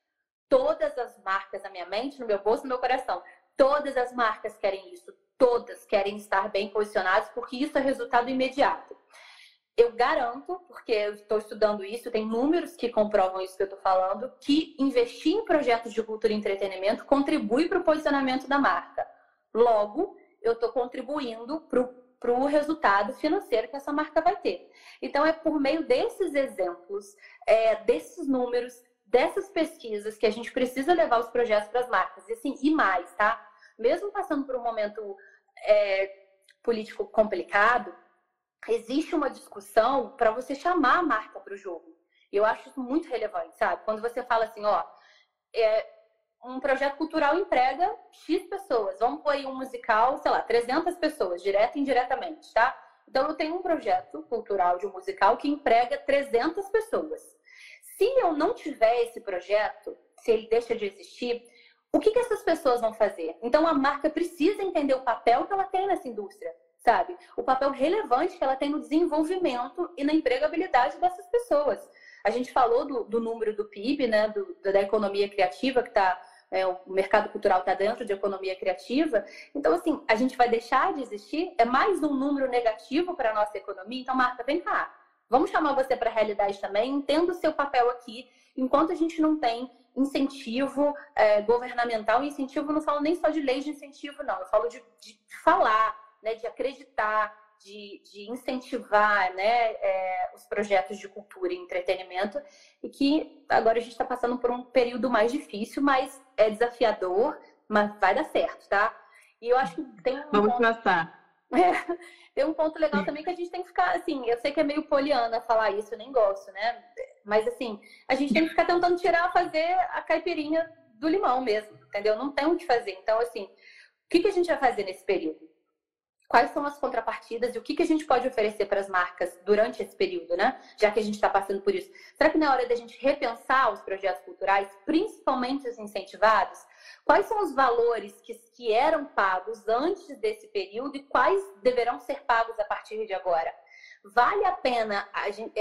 Todas as marcas na minha mente, no meu bolso, no meu coração, todas as marcas querem isso todas querem estar bem posicionadas, porque isso é resultado imediato. Eu garanto, porque eu estou estudando isso, tem números que comprovam isso que eu estou falando, que investir em projetos de cultura e entretenimento contribui para o posicionamento da marca. Logo, eu estou contribuindo para o resultado financeiro que essa marca vai ter. Então, é por meio desses exemplos, é, desses números, dessas pesquisas que a gente precisa levar os projetos para as marcas. E assim, e mais, tá? Mesmo passando por um momento é, político complicado, existe uma discussão para você chamar a marca para o jogo. Eu acho isso muito relevante, sabe? Quando você fala assim, ó, é, um projeto cultural emprega X pessoas. Vamos pôr aí um musical, sei lá, 300 pessoas, direto e indiretamente, tá? Então, eu tenho um projeto cultural de um musical que emprega 300 pessoas. Se eu não tiver esse projeto, se ele deixa de existir, o que, que essas pessoas vão fazer? Então a marca precisa entender o papel que ela tem nessa indústria, sabe? O papel relevante que ela tem no desenvolvimento e na empregabilidade dessas pessoas. A gente falou do, do número do PIB, né, do, da economia criativa, que está é, o mercado cultural está dentro de economia criativa. Então, assim, a gente vai deixar de existir? É mais um número negativo para a nossa economia? Então, marca, vem cá. Vamos chamar você para a realidade também, entenda o seu papel aqui, enquanto a gente não tem incentivo é, governamental. Incentivo, não falo nem só de leis de incentivo, não. Eu falo de, de falar, né, de acreditar, de, de incentivar né, é, os projetos de cultura e entretenimento. E que agora a gente está passando por um período mais difícil, mas é desafiador, mas vai dar certo, tá? E eu acho que tem um. Vamos ponto... passar. É, tem um ponto legal também que a gente tem que ficar assim. Eu sei que é meio poliana falar isso, eu nem gosto, né? Mas assim, a gente tem que ficar tentando tirar, fazer a caipirinha do limão mesmo, entendeu? Não tem o que fazer. Então, assim, o que, que a gente vai fazer nesse período? Quais são as contrapartidas e o que, que a gente pode oferecer para as marcas durante esse período, né? Já que a gente está passando por isso. Será que na hora da gente repensar os projetos culturais, principalmente os incentivados, quais são os valores que, que eram pagos antes desse período e quais deverão ser pagos a partir de agora? Vale a pena a gente,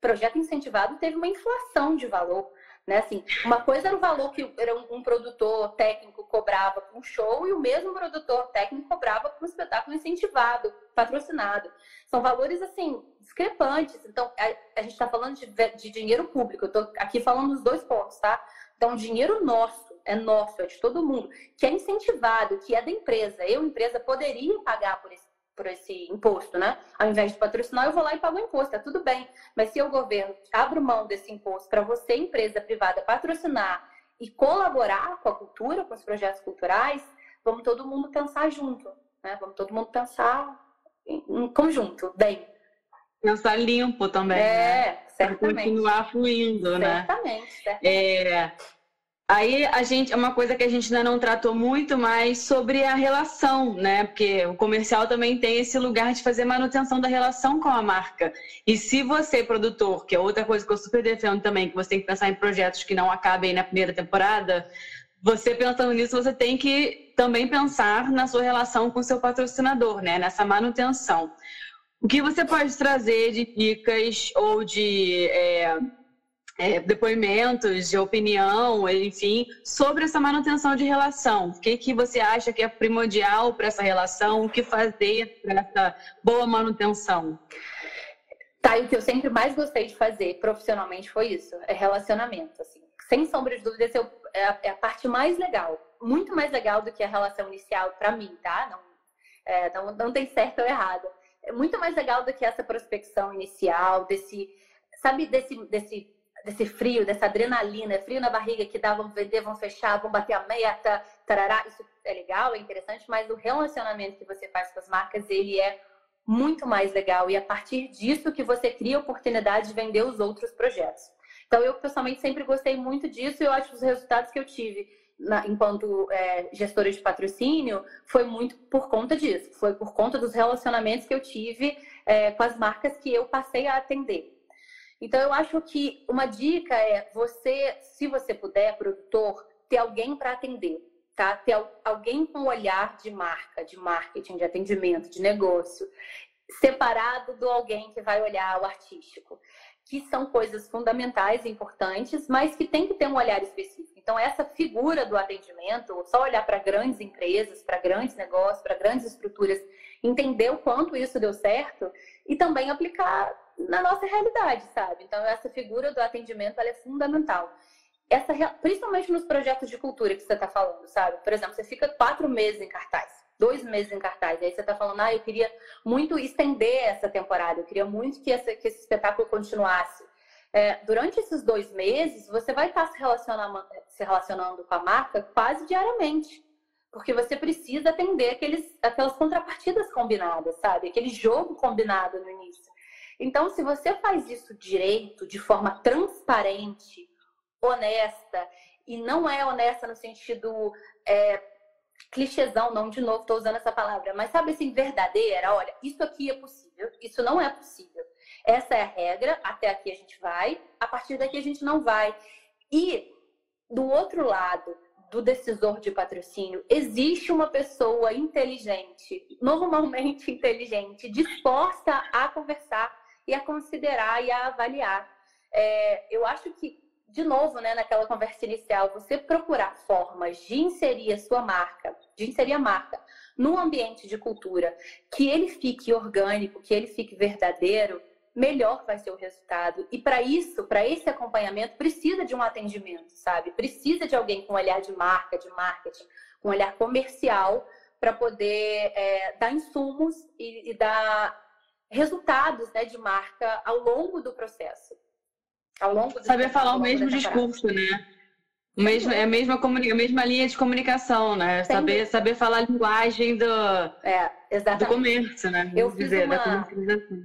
projeto incentivado teve uma inflação de valor. Né? Assim, uma coisa era o valor que era um, produtor técnico cobrava para um show e o mesmo produtor técnico cobrava para um espetáculo incentivado, patrocinado. São valores assim discrepantes. Então, a, a gente está falando de, de, dinheiro público. Eu estou aqui falando dos dois pontos, tá? Então, dinheiro nosso, é nosso, é de todo mundo, que é incentivado, que é da empresa. Eu, empresa, poderia pagar por esse por esse imposto, né? Ao invés de patrocinar, eu vou lá e pago o imposto, tá tudo bem. Mas se o governo abre mão desse imposto para você, empresa privada, patrocinar e colaborar com a cultura, com os projetos culturais, vamos todo mundo pensar junto, né? Vamos todo mundo pensar em conjunto, bem. Pensar limpo também, é, né? certamente. Pra continuar fluindo, né? Certamente, certamente. É... Aí a gente é uma coisa que a gente ainda não tratou muito, mas sobre a relação, né? Porque o comercial também tem esse lugar de fazer manutenção da relação com a marca. E se você, produtor, que é outra coisa que eu super defendo também, que você tem que pensar em projetos que não acabem na primeira temporada, você pensando nisso, você tem que também pensar na sua relação com o seu patrocinador, né? Nessa manutenção. O que você pode trazer de dicas ou de é é, depoimentos de opinião, enfim, sobre essa manutenção de relação. O que, que você acha que é primordial para essa relação? O que fazer para essa boa manutenção? Tá, e o que eu sempre mais gostei de fazer profissionalmente foi isso, é relacionamento, assim. Sem sombra de dúvida, é, a, é a parte mais legal. Muito mais legal do que a relação inicial para mim, tá? Não, é, não, não tem certo ou errado. É muito mais legal do que essa prospecção inicial, desse, sabe, desse, desse desse frio, dessa adrenalina, frio na barriga que dá, vamos vender, vão fechar, vão bater a meta, tarará. Isso é legal, é interessante, mas o relacionamento que você faz com as marcas, ele é muito mais legal. E é a partir disso que você cria a oportunidade de vender os outros projetos. Então, eu pessoalmente sempre gostei muito disso e eu acho que os resultados que eu tive na, enquanto é, gestora de patrocínio foi muito por conta disso. Foi por conta dos relacionamentos que eu tive é, com as marcas que eu passei a atender. Então, eu acho que uma dica é você, se você puder, produtor, ter alguém para atender, tá? Ter alguém com olhar de marca, de marketing, de atendimento, de negócio, separado do alguém que vai olhar o artístico, que são coisas fundamentais e importantes, mas que tem que ter um olhar específico. Então, essa figura do atendimento, só olhar para grandes empresas, para grandes negócios, para grandes estruturas, entender o quanto isso deu certo e também aplicar na nossa realidade, sabe? Então, essa figura do atendimento é fundamental. Essa, principalmente nos projetos de cultura que você está falando, sabe? Por exemplo, você fica quatro meses em cartaz, dois meses em cartaz, aí você está falando, ah, eu queria muito estender essa temporada, eu queria muito que, essa, que esse espetáculo continuasse. É, durante esses dois meses, você vai estar tá se relacionando, se relacionando com a marca quase diariamente porque você precisa atender aqueles, aquelas contrapartidas combinadas, sabe? Aquele jogo combinado no início. Então, se você faz isso direito, de forma transparente, honesta, e não é honesta no sentido é, clichêzão, não, de novo, estou usando essa palavra, mas sabe assim, verdadeira, olha, isso aqui é possível, isso não é possível. Essa é a regra, até aqui a gente vai, a partir daqui a gente não vai. E do outro lado, do decisor de patrocínio, existe uma pessoa inteligente, normalmente inteligente, disposta a conversar e a considerar e a avaliar. É, eu acho que, de novo, né, naquela conversa inicial, você procurar formas de inserir a sua marca, de inserir a marca no ambiente de cultura, que ele fique orgânico, que ele fique verdadeiro, melhor vai ser o resultado. E para isso, para esse acompanhamento, precisa de um atendimento, sabe? Precisa de alguém com olhar de marca, de marketing, com olhar comercial, para poder é, dar insumos e, e dar resultados né, de marca ao longo do processo. Ao longo Saber falar o mesmo discurso, né? O mesmo, é a mesma, a mesma linha de comunicação, né? saber, saber falar a linguagem do, é, do comércio, né? Eu fiz dizer, uma...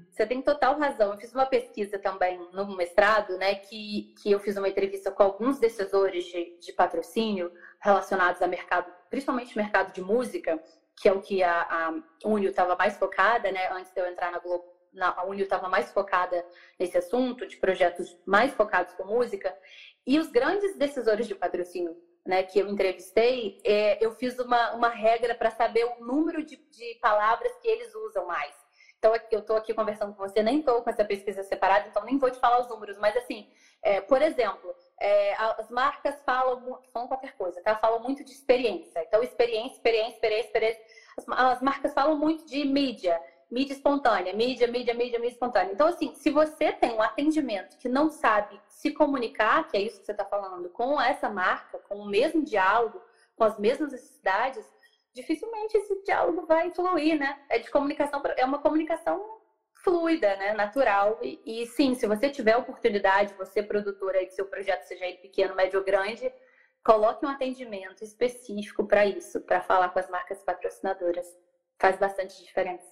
Você tem total razão. Eu fiz uma pesquisa também no mestrado, né? Que, que eu fiz uma entrevista com alguns decisores de, de patrocínio relacionados a mercado, principalmente mercado de música, que é o que a, a Unio estava mais focada, né? Antes de eu entrar na Globo, na, a Unio estava mais focada nesse assunto, de projetos mais focados com música. E os grandes decisores de patrocínio né, que eu entrevistei, é, eu fiz uma, uma regra para saber o número de, de palavras que eles usam mais. Então, eu estou aqui conversando com você, nem estou com essa pesquisa separada, então nem vou te falar os números, mas assim, é, por exemplo, é, as marcas falam, falam qualquer coisa, tá? Falam muito de experiência. Então, experiência, experiência, experiência, experiência. As, as marcas falam muito de mídia, mídia espontânea, mídia, mídia, mídia, mídia espontânea. Então, assim, se você tem um atendimento que não sabe se comunicar, que é isso que você está falando, com essa marca, com o mesmo diálogo, com as mesmas necessidades, dificilmente esse diálogo vai fluir, né? É de comunicação, é uma comunicação fluida, né? Natural. E, e, sim, se você tiver oportunidade, você produtora do seu projeto, seja ele pequeno, médio ou grande, coloque um atendimento específico para isso, para falar com as marcas patrocinadoras. Faz bastante diferença.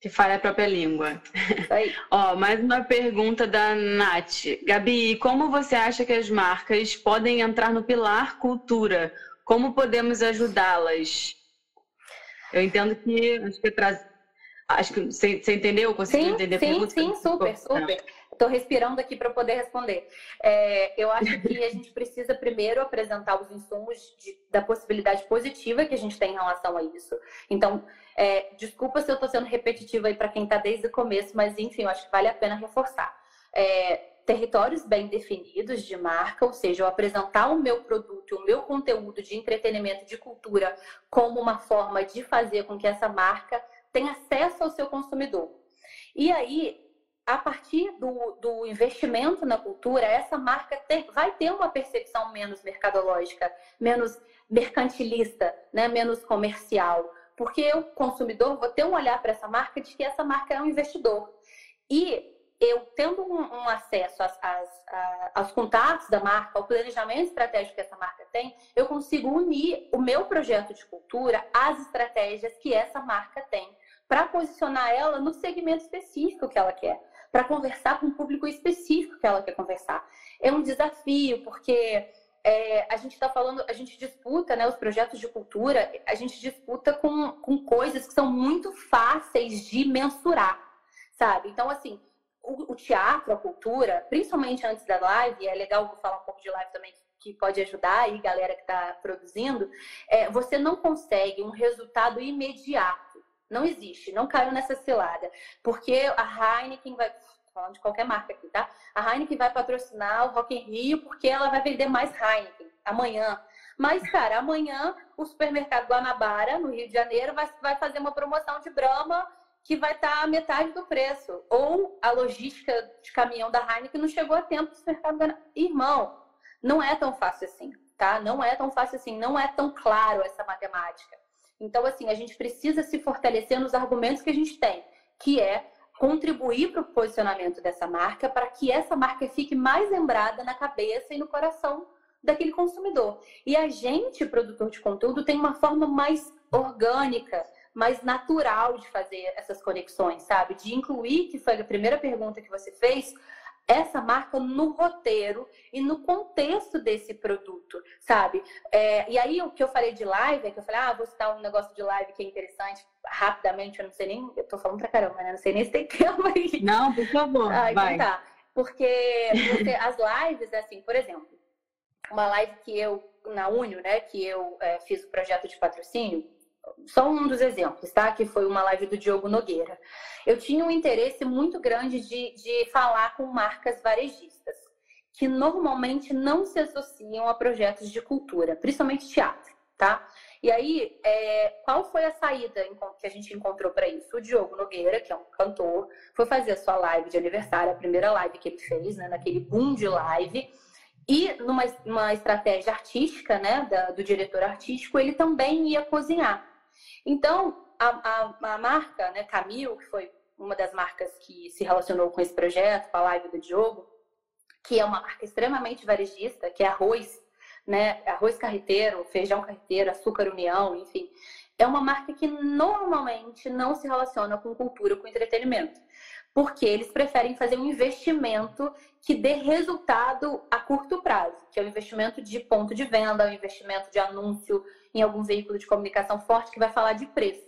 Que fale a própria língua. Isso aí. Ó, mais uma pergunta da Nath. Gabi, como você acha que as marcas podem entrar no pilar cultura? Como podemos ajudá-las? Eu entendo que acho que traz, Acho que você, você entendeu? Conseguiu sim, entender? Sim, sim, super, super. Estou respirando aqui para poder responder. É, eu acho que a gente precisa primeiro apresentar os insumos de, da possibilidade positiva que a gente tem em relação a isso. Então, é, desculpa se eu estou sendo repetitiva aí para quem está desde o começo, mas enfim, eu acho que vale a pena reforçar. É, territórios bem definidos de marca, ou seja, eu apresentar o meu produto, o meu conteúdo de entretenimento, de cultura, como uma forma de fazer com que essa marca tenha acesso ao seu consumidor. E aí, a partir do, do investimento na cultura, essa marca tem, vai ter uma percepção menos mercadológica, menos mercantilista, né? menos comercial. Porque eu, consumidor, vou ter um olhar para essa marca de que essa marca é um investidor. E eu tendo um, um acesso às, às, aos contatos da marca, ao planejamento estratégico que essa marca tem, eu consigo unir o meu projeto de cultura às estratégias que essa marca tem, para posicionar ela no segmento específico que ela quer, para conversar com o público específico que ela quer conversar. É um desafio, porque é, a gente está falando, a gente disputa né, os projetos de cultura, a gente disputa com, com coisas que são muito fáceis de mensurar, sabe? Então, assim, o, o, teatro, a cultura, principalmente antes da live, é legal vou falar um pouco de live também, que pode ajudar aí, galera que está produzindo, é, você não consegue um resultado imediato. Não existe, não caiu nessa cilada. Porque a Heineken vai. Falando de qualquer marca aqui, tá? A Heineken vai patrocinar o Rock in Rio porque ela vai vender mais Heineken amanhã. Mas, cara, amanhã o supermercado Guanabara, no Rio de Janeiro, vai, vai fazer uma promoção de Brahma que vai estar tá a metade do preço. Ou a logística de caminhão da Heineken não chegou a tempo do supermercado. Irmão, não é tão fácil assim, tá? Não é tão fácil assim, não é tão claro essa matemática. Então, assim, a gente precisa se fortalecer nos argumentos que a gente tem, que é contribuir para o posicionamento dessa marca para que essa marca fique mais lembrada na cabeça e no coração daquele consumidor. E a gente, produtor de conteúdo, tem uma forma mais orgânica mais natural de fazer essas conexões, sabe? De incluir, que foi a primeira pergunta que você fez, essa marca no roteiro e no contexto desse produto, sabe? É, e aí o que eu falei de live é que eu falei, ah, vou citar um negócio de live que é interessante, rapidamente, eu não sei nem, eu tô falando pra caramba, né? Não sei nem se tem tempo aí. Não, por favor, ah, então vai. Tá. Porque você, as lives, assim, por exemplo, uma live que eu, na Unio, né, que eu é, fiz o projeto de patrocínio, só um dos exemplos, tá? Que foi uma live do Diogo Nogueira. Eu tinha um interesse muito grande de, de falar com marcas varejistas, que normalmente não se associam a projetos de cultura, principalmente teatro, tá? E aí, é, qual foi a saída que a gente encontrou para isso? O Diogo Nogueira, que é um cantor, foi fazer a sua live de aniversário, a primeira live que ele fez, né, naquele boom de live. E numa uma estratégia artística, né, da, do diretor artístico, ele também ia cozinhar. Então, a, a, a marca, né, Camil, que foi uma das marcas que se relacionou com esse projeto, com a live do Diogo, que é uma marca extremamente varejista, que é arroz, né, arroz carreteiro, feijão carreteiro, açúcar união, enfim. É uma marca que normalmente não se relaciona com cultura, com entretenimento porque eles preferem fazer um investimento que dê resultado a curto prazo, que é o investimento de ponto de venda, o investimento de anúncio em algum veículo de comunicação forte que vai falar de preço,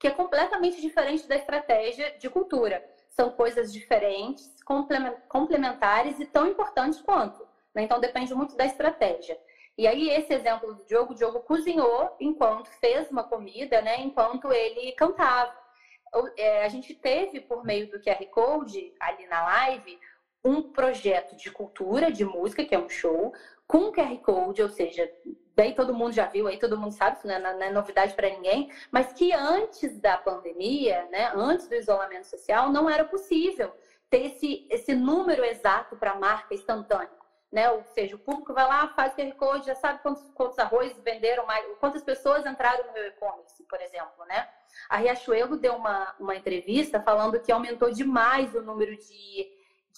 que é completamente diferente da estratégia de cultura. São coisas diferentes, complementares e tão importantes quanto. Né? Então depende muito da estratégia. E aí, esse exemplo do Diogo, o Diogo cozinhou enquanto fez uma comida, né? Enquanto ele cantava é, a gente teve, por meio do QR Code, ali na live, um projeto de cultura, de música, que é um show, com QR Code, ou seja, bem todo mundo já viu aí, todo mundo sabe, isso não é, não é novidade para ninguém, mas que antes da pandemia, né, antes do isolamento social, não era possível ter esse, esse número exato para a marca instantânea né? Ou seja, o público vai lá, faz QR Code, já sabe quantos, quantos arroz venderam, mais, quantas pessoas entraram no meu e-commerce, por exemplo, né? A Riachuelo deu uma, uma entrevista falando que aumentou demais o número de,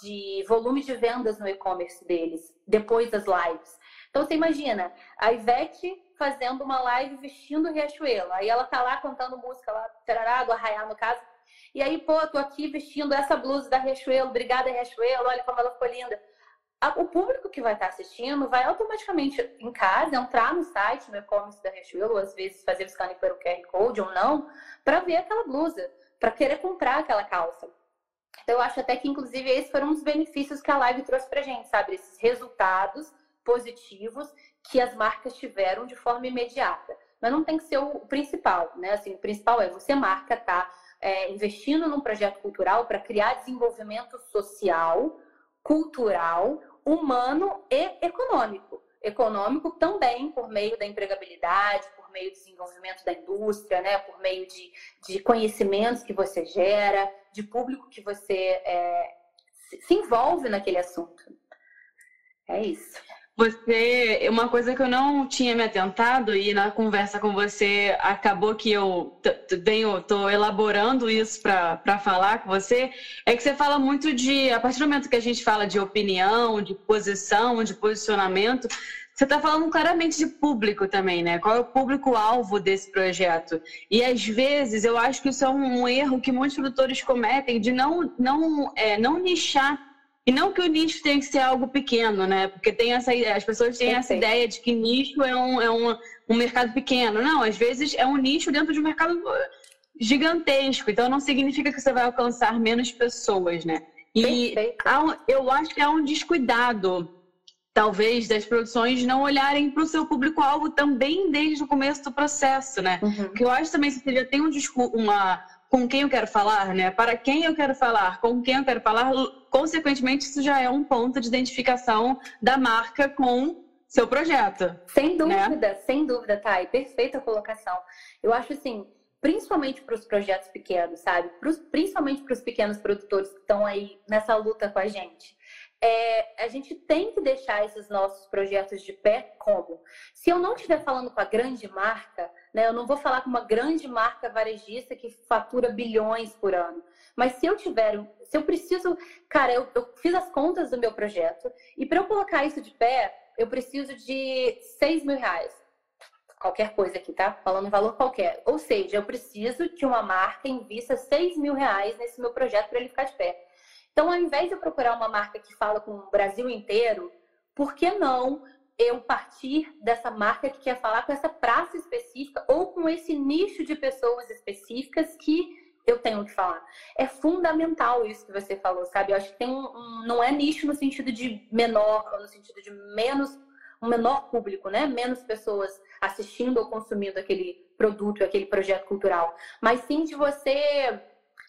de volume de vendas no e-commerce deles, depois das lives. Então, você imagina, a Ivete fazendo uma live vestindo Riachuelo, aí ela tá lá cantando música lá, terará, do Arraiá, no caso, e aí, pô, tô aqui vestindo essa blusa da Riachuelo, obrigada Riachuelo, olha como ela ficou linda o público que vai estar assistindo vai automaticamente em casa entrar no site, no e-commerce da Riachuelo, ou às vezes fazer o scanning pelo QR Code ou não, para ver aquela blusa, para querer comprar aquela calça. Então, eu acho até que, inclusive, esses foram os benefícios que a live trouxe para gente, sabe? Esses resultados positivos que as marcas tiveram de forma imediata. Mas não tem que ser o principal, né? Assim, o principal é você, marca, tá é, investindo num projeto cultural para criar desenvolvimento social cultural, humano e econômico. Econômico também por meio da empregabilidade, por meio do desenvolvimento da indústria, né? por meio de, de conhecimentos que você gera, de público que você é, se envolve naquele assunto. É isso. Você, uma coisa que eu não tinha me atentado e na conversa com você acabou que eu venho, tô elaborando isso para falar com você, é que você fala muito de, a partir do momento que a gente fala de opinião, de posição, de posicionamento, você está falando claramente de público também, né? Qual é o público-alvo desse projeto? E às vezes eu acho que isso é um, um erro que muitos produtores cometem de não, não, é, não nichar e não que o nicho tem que ser algo pequeno, né? Porque tem essa as pessoas têm essa ideia de que nicho é um, é um, um mercado pequeno. Não, às vezes é um nicho dentro de um mercado gigantesco. Então não significa que você vai alcançar menos pessoas, né? E eu acho que há um descuidado, talvez, das produções não olharem para o seu público-alvo também desde o começo do processo, né? Uhum. Porque eu acho também que você já tem um, uma com quem eu quero falar, né? Para quem eu quero falar, com quem eu quero falar, consequentemente, isso já é um ponto de identificação da marca com seu projeto. Sem né? dúvida, né? sem dúvida, Thay. Perfeita colocação. Eu acho assim, principalmente para os projetos pequenos, sabe? Pros, principalmente para os pequenos produtores que estão aí nessa luta com a gente. É, a gente tem que deixar esses nossos projetos de pé como? Se eu não estiver falando com a grande marca, né, eu não vou falar com uma grande marca varejista que fatura bilhões por ano. Mas se eu tiver, se eu preciso, cara, eu, eu fiz as contas do meu projeto e para eu colocar isso de pé, eu preciso de 6 mil reais. Qualquer coisa aqui, tá? Falando valor qualquer. Ou seja, eu preciso que uma marca invista 6 mil reais nesse meu projeto para ele ficar de pé. Então, ao invés de eu procurar uma marca que fala com o Brasil inteiro, por que não eu partir dessa marca que quer falar com essa praça específica ou com esse nicho de pessoas específicas que eu tenho que falar. É fundamental isso que você falou, sabe? Eu acho que tem um, um não é nicho no sentido de menor, ou no sentido de menos um menor público, né? Menos pessoas assistindo ou consumindo aquele produto, aquele projeto cultural, mas sim de você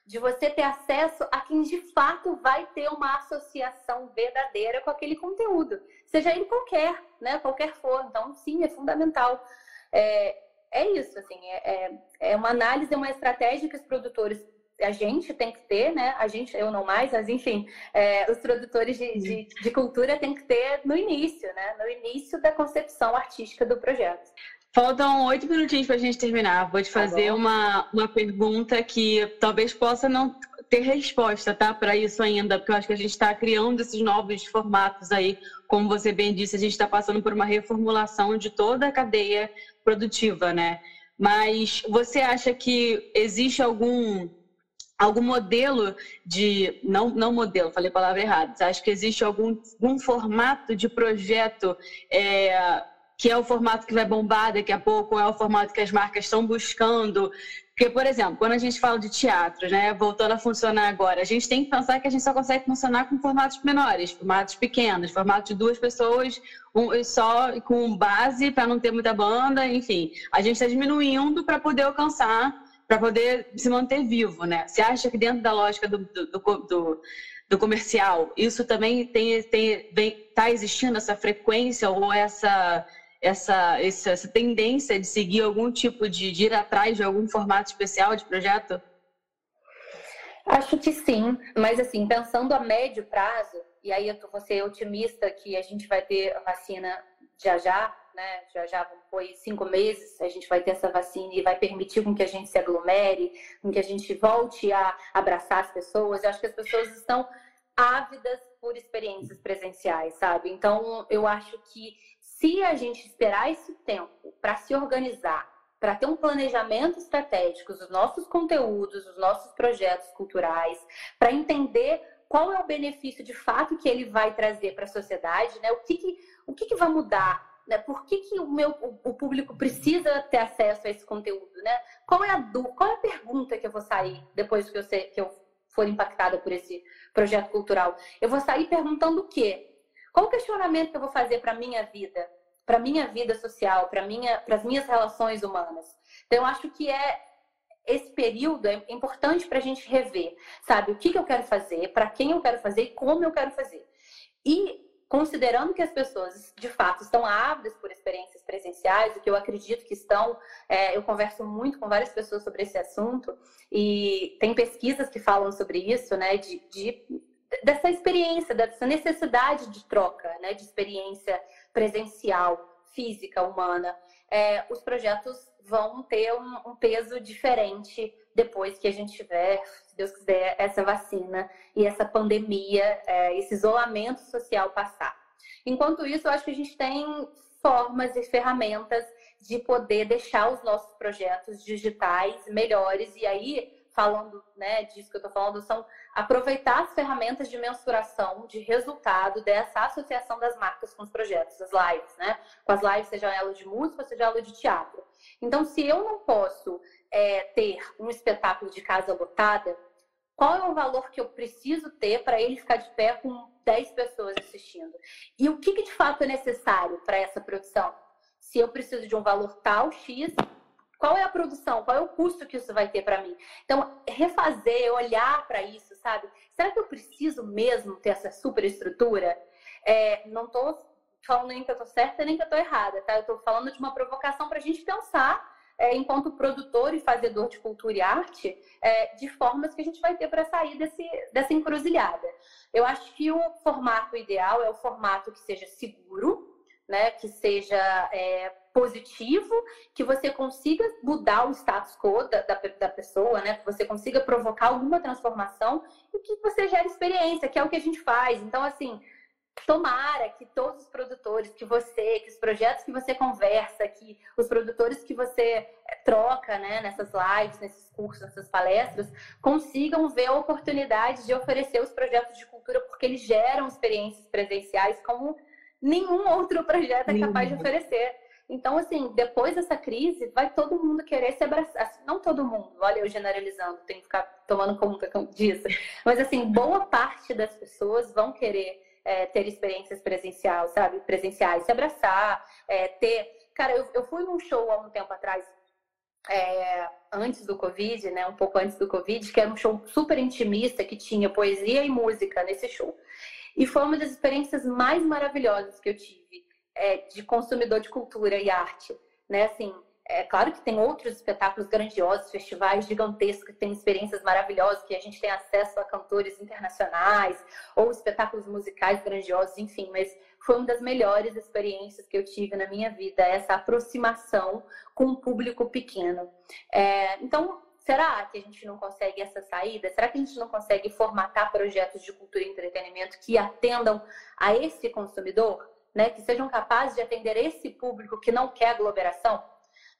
de você ter acesso a quem de fato vai ter uma associação verdadeira com aquele conteúdo, seja ele qualquer, né? Qualquer for. Então, sim, é fundamental. É, é isso, assim, é, é, é uma análise, uma estratégia que os produtores a gente tem que ter, né? A gente, eu não mais, mas enfim, é, os produtores de, de, de, cultura tem que ter no início, né? No início da concepção artística do projeto. Faltam oito minutinhos para a gente terminar. Vou te tá fazer tá uma, uma pergunta que talvez possa não ter resposta, tá? Para isso ainda, porque eu acho que a gente está criando esses novos formatos aí. Como você bem disse, a gente está passando por uma reformulação de toda a cadeia produtiva, né? Mas você acha que existe algum algum modelo de não não modelo falei a palavra errada acha que existe algum, algum formato de projeto é, que é o formato que vai bombar daqui a pouco, é o formato que as marcas estão buscando. Porque, por exemplo, quando a gente fala de teatro, né, voltando a funcionar agora, a gente tem que pensar que a gente só consegue funcionar com formatos menores, formatos pequenos, formato de duas pessoas, um, só com base para não ter muita banda, enfim. A gente está diminuindo para poder alcançar, para poder se manter vivo, né? Você acha que dentro da lógica do, do, do, do comercial, isso também tem, tem, tá existindo essa frequência ou essa essa, essa tendência de seguir algum tipo de, de ir atrás de algum formato especial de projeto? Acho que sim, mas assim, pensando a médio prazo, e aí eu vou ser otimista que a gente vai ter a vacina já já, né? Já já foi cinco meses, a gente vai ter essa vacina e vai permitir com que a gente se aglomere, com que a gente volte a abraçar as pessoas. Eu acho que as pessoas estão ávidas por experiências presenciais, sabe? Então, eu acho que se a gente esperar esse tempo para se organizar, para ter um planejamento estratégico dos nossos conteúdos, dos nossos projetos culturais, para entender qual é o benefício de fato que ele vai trazer para a sociedade, né? O que, que o que, que vai mudar? Né? Por que, que o meu o público precisa ter acesso a esse conteúdo, né? Qual é a qual é a pergunta que eu vou sair depois que eu, ser, que eu for impactada por esse projeto cultural? Eu vou sair perguntando o quê? Qual o questionamento que eu vou fazer para minha vida, para minha vida social, para minha, as minhas relações humanas? Então, eu acho que é esse período é importante para a gente rever, sabe? O que, que eu quero fazer, para quem eu quero fazer e como eu quero fazer. E considerando que as pessoas de fato estão ávidas por experiências presenciais, o que eu acredito que estão, é, eu converso muito com várias pessoas sobre esse assunto e tem pesquisas que falam sobre isso, né, de, de dessa experiência, dessa necessidade de troca, né, de experiência presencial, física, humana. É, os projetos vão ter um, um peso diferente depois que a gente tiver, se Deus quiser, essa vacina e essa pandemia, é, esse isolamento social passar. Enquanto isso, eu acho que a gente tem formas e ferramentas de poder deixar os nossos projetos digitais melhores e aí falando né, disso que eu estou falando, são aproveitar as ferramentas de mensuração de resultado dessa associação das marcas com os projetos, as lives, né? Com as lives, seja ela de música, seja ela de teatro. Então, se eu não posso é, ter um espetáculo de casa lotada, qual é o valor que eu preciso ter para ele ficar de pé com 10 pessoas assistindo? E o que, que de fato é necessário para essa produção? Se eu preciso de um valor tal, X, qual é a produção? Qual é o custo que isso vai ter para mim? Então, refazer, olhar para isso, sabe? Será que eu preciso mesmo ter essa superestrutura? É, não estou falando nem que eu estou certa nem que eu estou errada, tá? Eu estou falando de uma provocação para a gente pensar, é, enquanto produtor e fazedor de cultura e arte, é, de formas que a gente vai ter para sair desse, dessa encruzilhada. Eu acho que o formato ideal é o formato que seja seguro, né? Que seja é, positivo, que você consiga mudar o status quo da, da, da, pessoa, né? Que você consiga provocar alguma transformação e que você gere experiência, que é o que a gente faz. Então, assim, tomara que todos os produtores que você, que os projetos que você conversa, que os produtores que você eh, troca, né, nessas lives, nesses cursos, nessas palestras, consigam ver a oportunidade de oferecer os projetos de cultura, porque eles geram experiências presenciais como nenhum outro projeto é capaz de oferecer. Então, assim, depois dessa crise, vai todo mundo querer se abraçar. Assim, não todo mundo, olha, eu generalizando, tenho que ficar tomando conta disso. Mas, assim, boa parte das pessoas vão querer é, ter experiências presenciais, sabe? Presenciais, se abraçar, é, ter. Cara, eu, eu fui num show há um tempo atrás, é, antes do Covid, né? Um pouco antes do Covid, que era um show super intimista, que tinha poesia e música nesse show. E foi uma das experiências mais maravilhosas que eu tive é, de consumidor de cultura e arte, né? Assim, é claro que tem outros espetáculos grandiosos, festivais gigantescos que têm experiências maravilhosas, que a gente tem acesso a cantores internacionais ou espetáculos musicais grandiosos, enfim, mas foi uma das melhores experiências que eu tive na minha vida, essa aproximação com um público pequeno. É, então, será que a gente não consegue essa saída? Será que a gente não consegue formatar projetos de cultura e entretenimento que atendam a esse consumidor? Né, que sejam capazes de atender esse público que não quer aglomeração,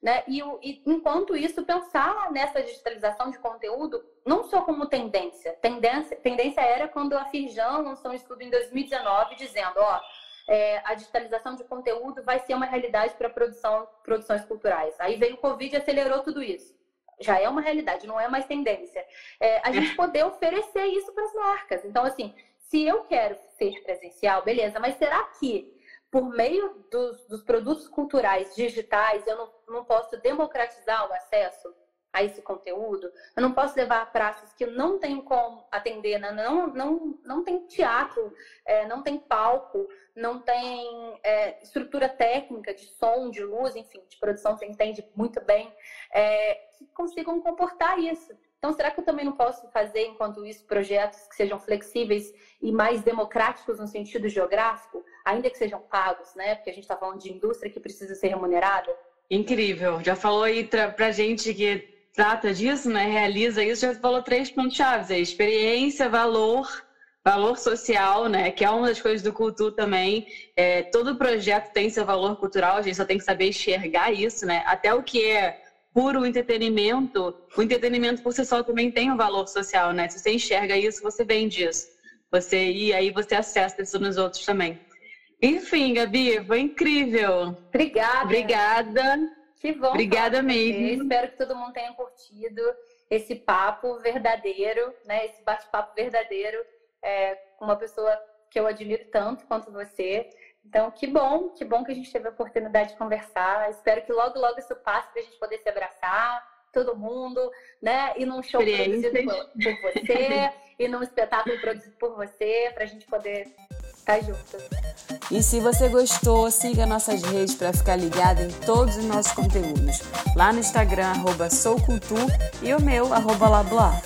né? E, e, enquanto isso, pensar nessa digitalização de conteúdo não só como tendência. Tendência, tendência era quando a Firjan lançou um estudo em 2019 dizendo, ó, é, a digitalização de conteúdo vai ser uma realidade para produção, produções culturais. Aí veio o Covid e acelerou tudo isso. Já é uma realidade, não é mais tendência. É, a gente poder oferecer isso para as marcas. Então, assim, se eu quero ser presencial, beleza, mas será que por meio dos, dos produtos culturais digitais, eu não, não posso democratizar o acesso a esse conteúdo. Eu não posso levar praças que não tenho como atender, né? não, não, não tem teatro, é, não tem palco, não tem é, estrutura técnica de som, de luz, enfim, de produção, você entende muito bem, é, que consigam comportar isso. Então, será que eu também não posso fazer, enquanto isso, projetos que sejam flexíveis e mais democráticos no sentido geográfico, ainda que sejam pagos, né? Porque a gente está falando de indústria que precisa ser remunerada. Incrível. Já falou aí para gente que trata disso, né? Realiza isso, já falou três pontos chaves: aí, experiência, valor, valor social, né? Que é uma das coisas do culto também. É, todo projeto tem seu valor cultural, a gente só tem que saber enxergar isso, né? Até o que é puro entretenimento, o entretenimento por si só também tem um valor social, né? Se você enxerga isso, você vende isso. Você, e aí você acessa isso nos outros também. Enfim, Gabi, foi incrível. Obrigada. Obrigada. Que bom. Obrigada mesmo. Espero que todo mundo tenha curtido esse papo verdadeiro, né? Esse bate-papo verdadeiro é, com uma pessoa que eu admiro tanto quanto você. Então, que bom, que bom que a gente teve a oportunidade de conversar. Espero que logo, logo isso passe para a gente poder se abraçar, todo mundo, né? E num show produzido por, por você, e num espetáculo produzido por você, para a gente poder Tá junto. E se você gostou, siga nossas redes para ficar ligado em todos os nossos conteúdos. Lá no Instagram, arroba soucultur, e o meu, arroba laboar.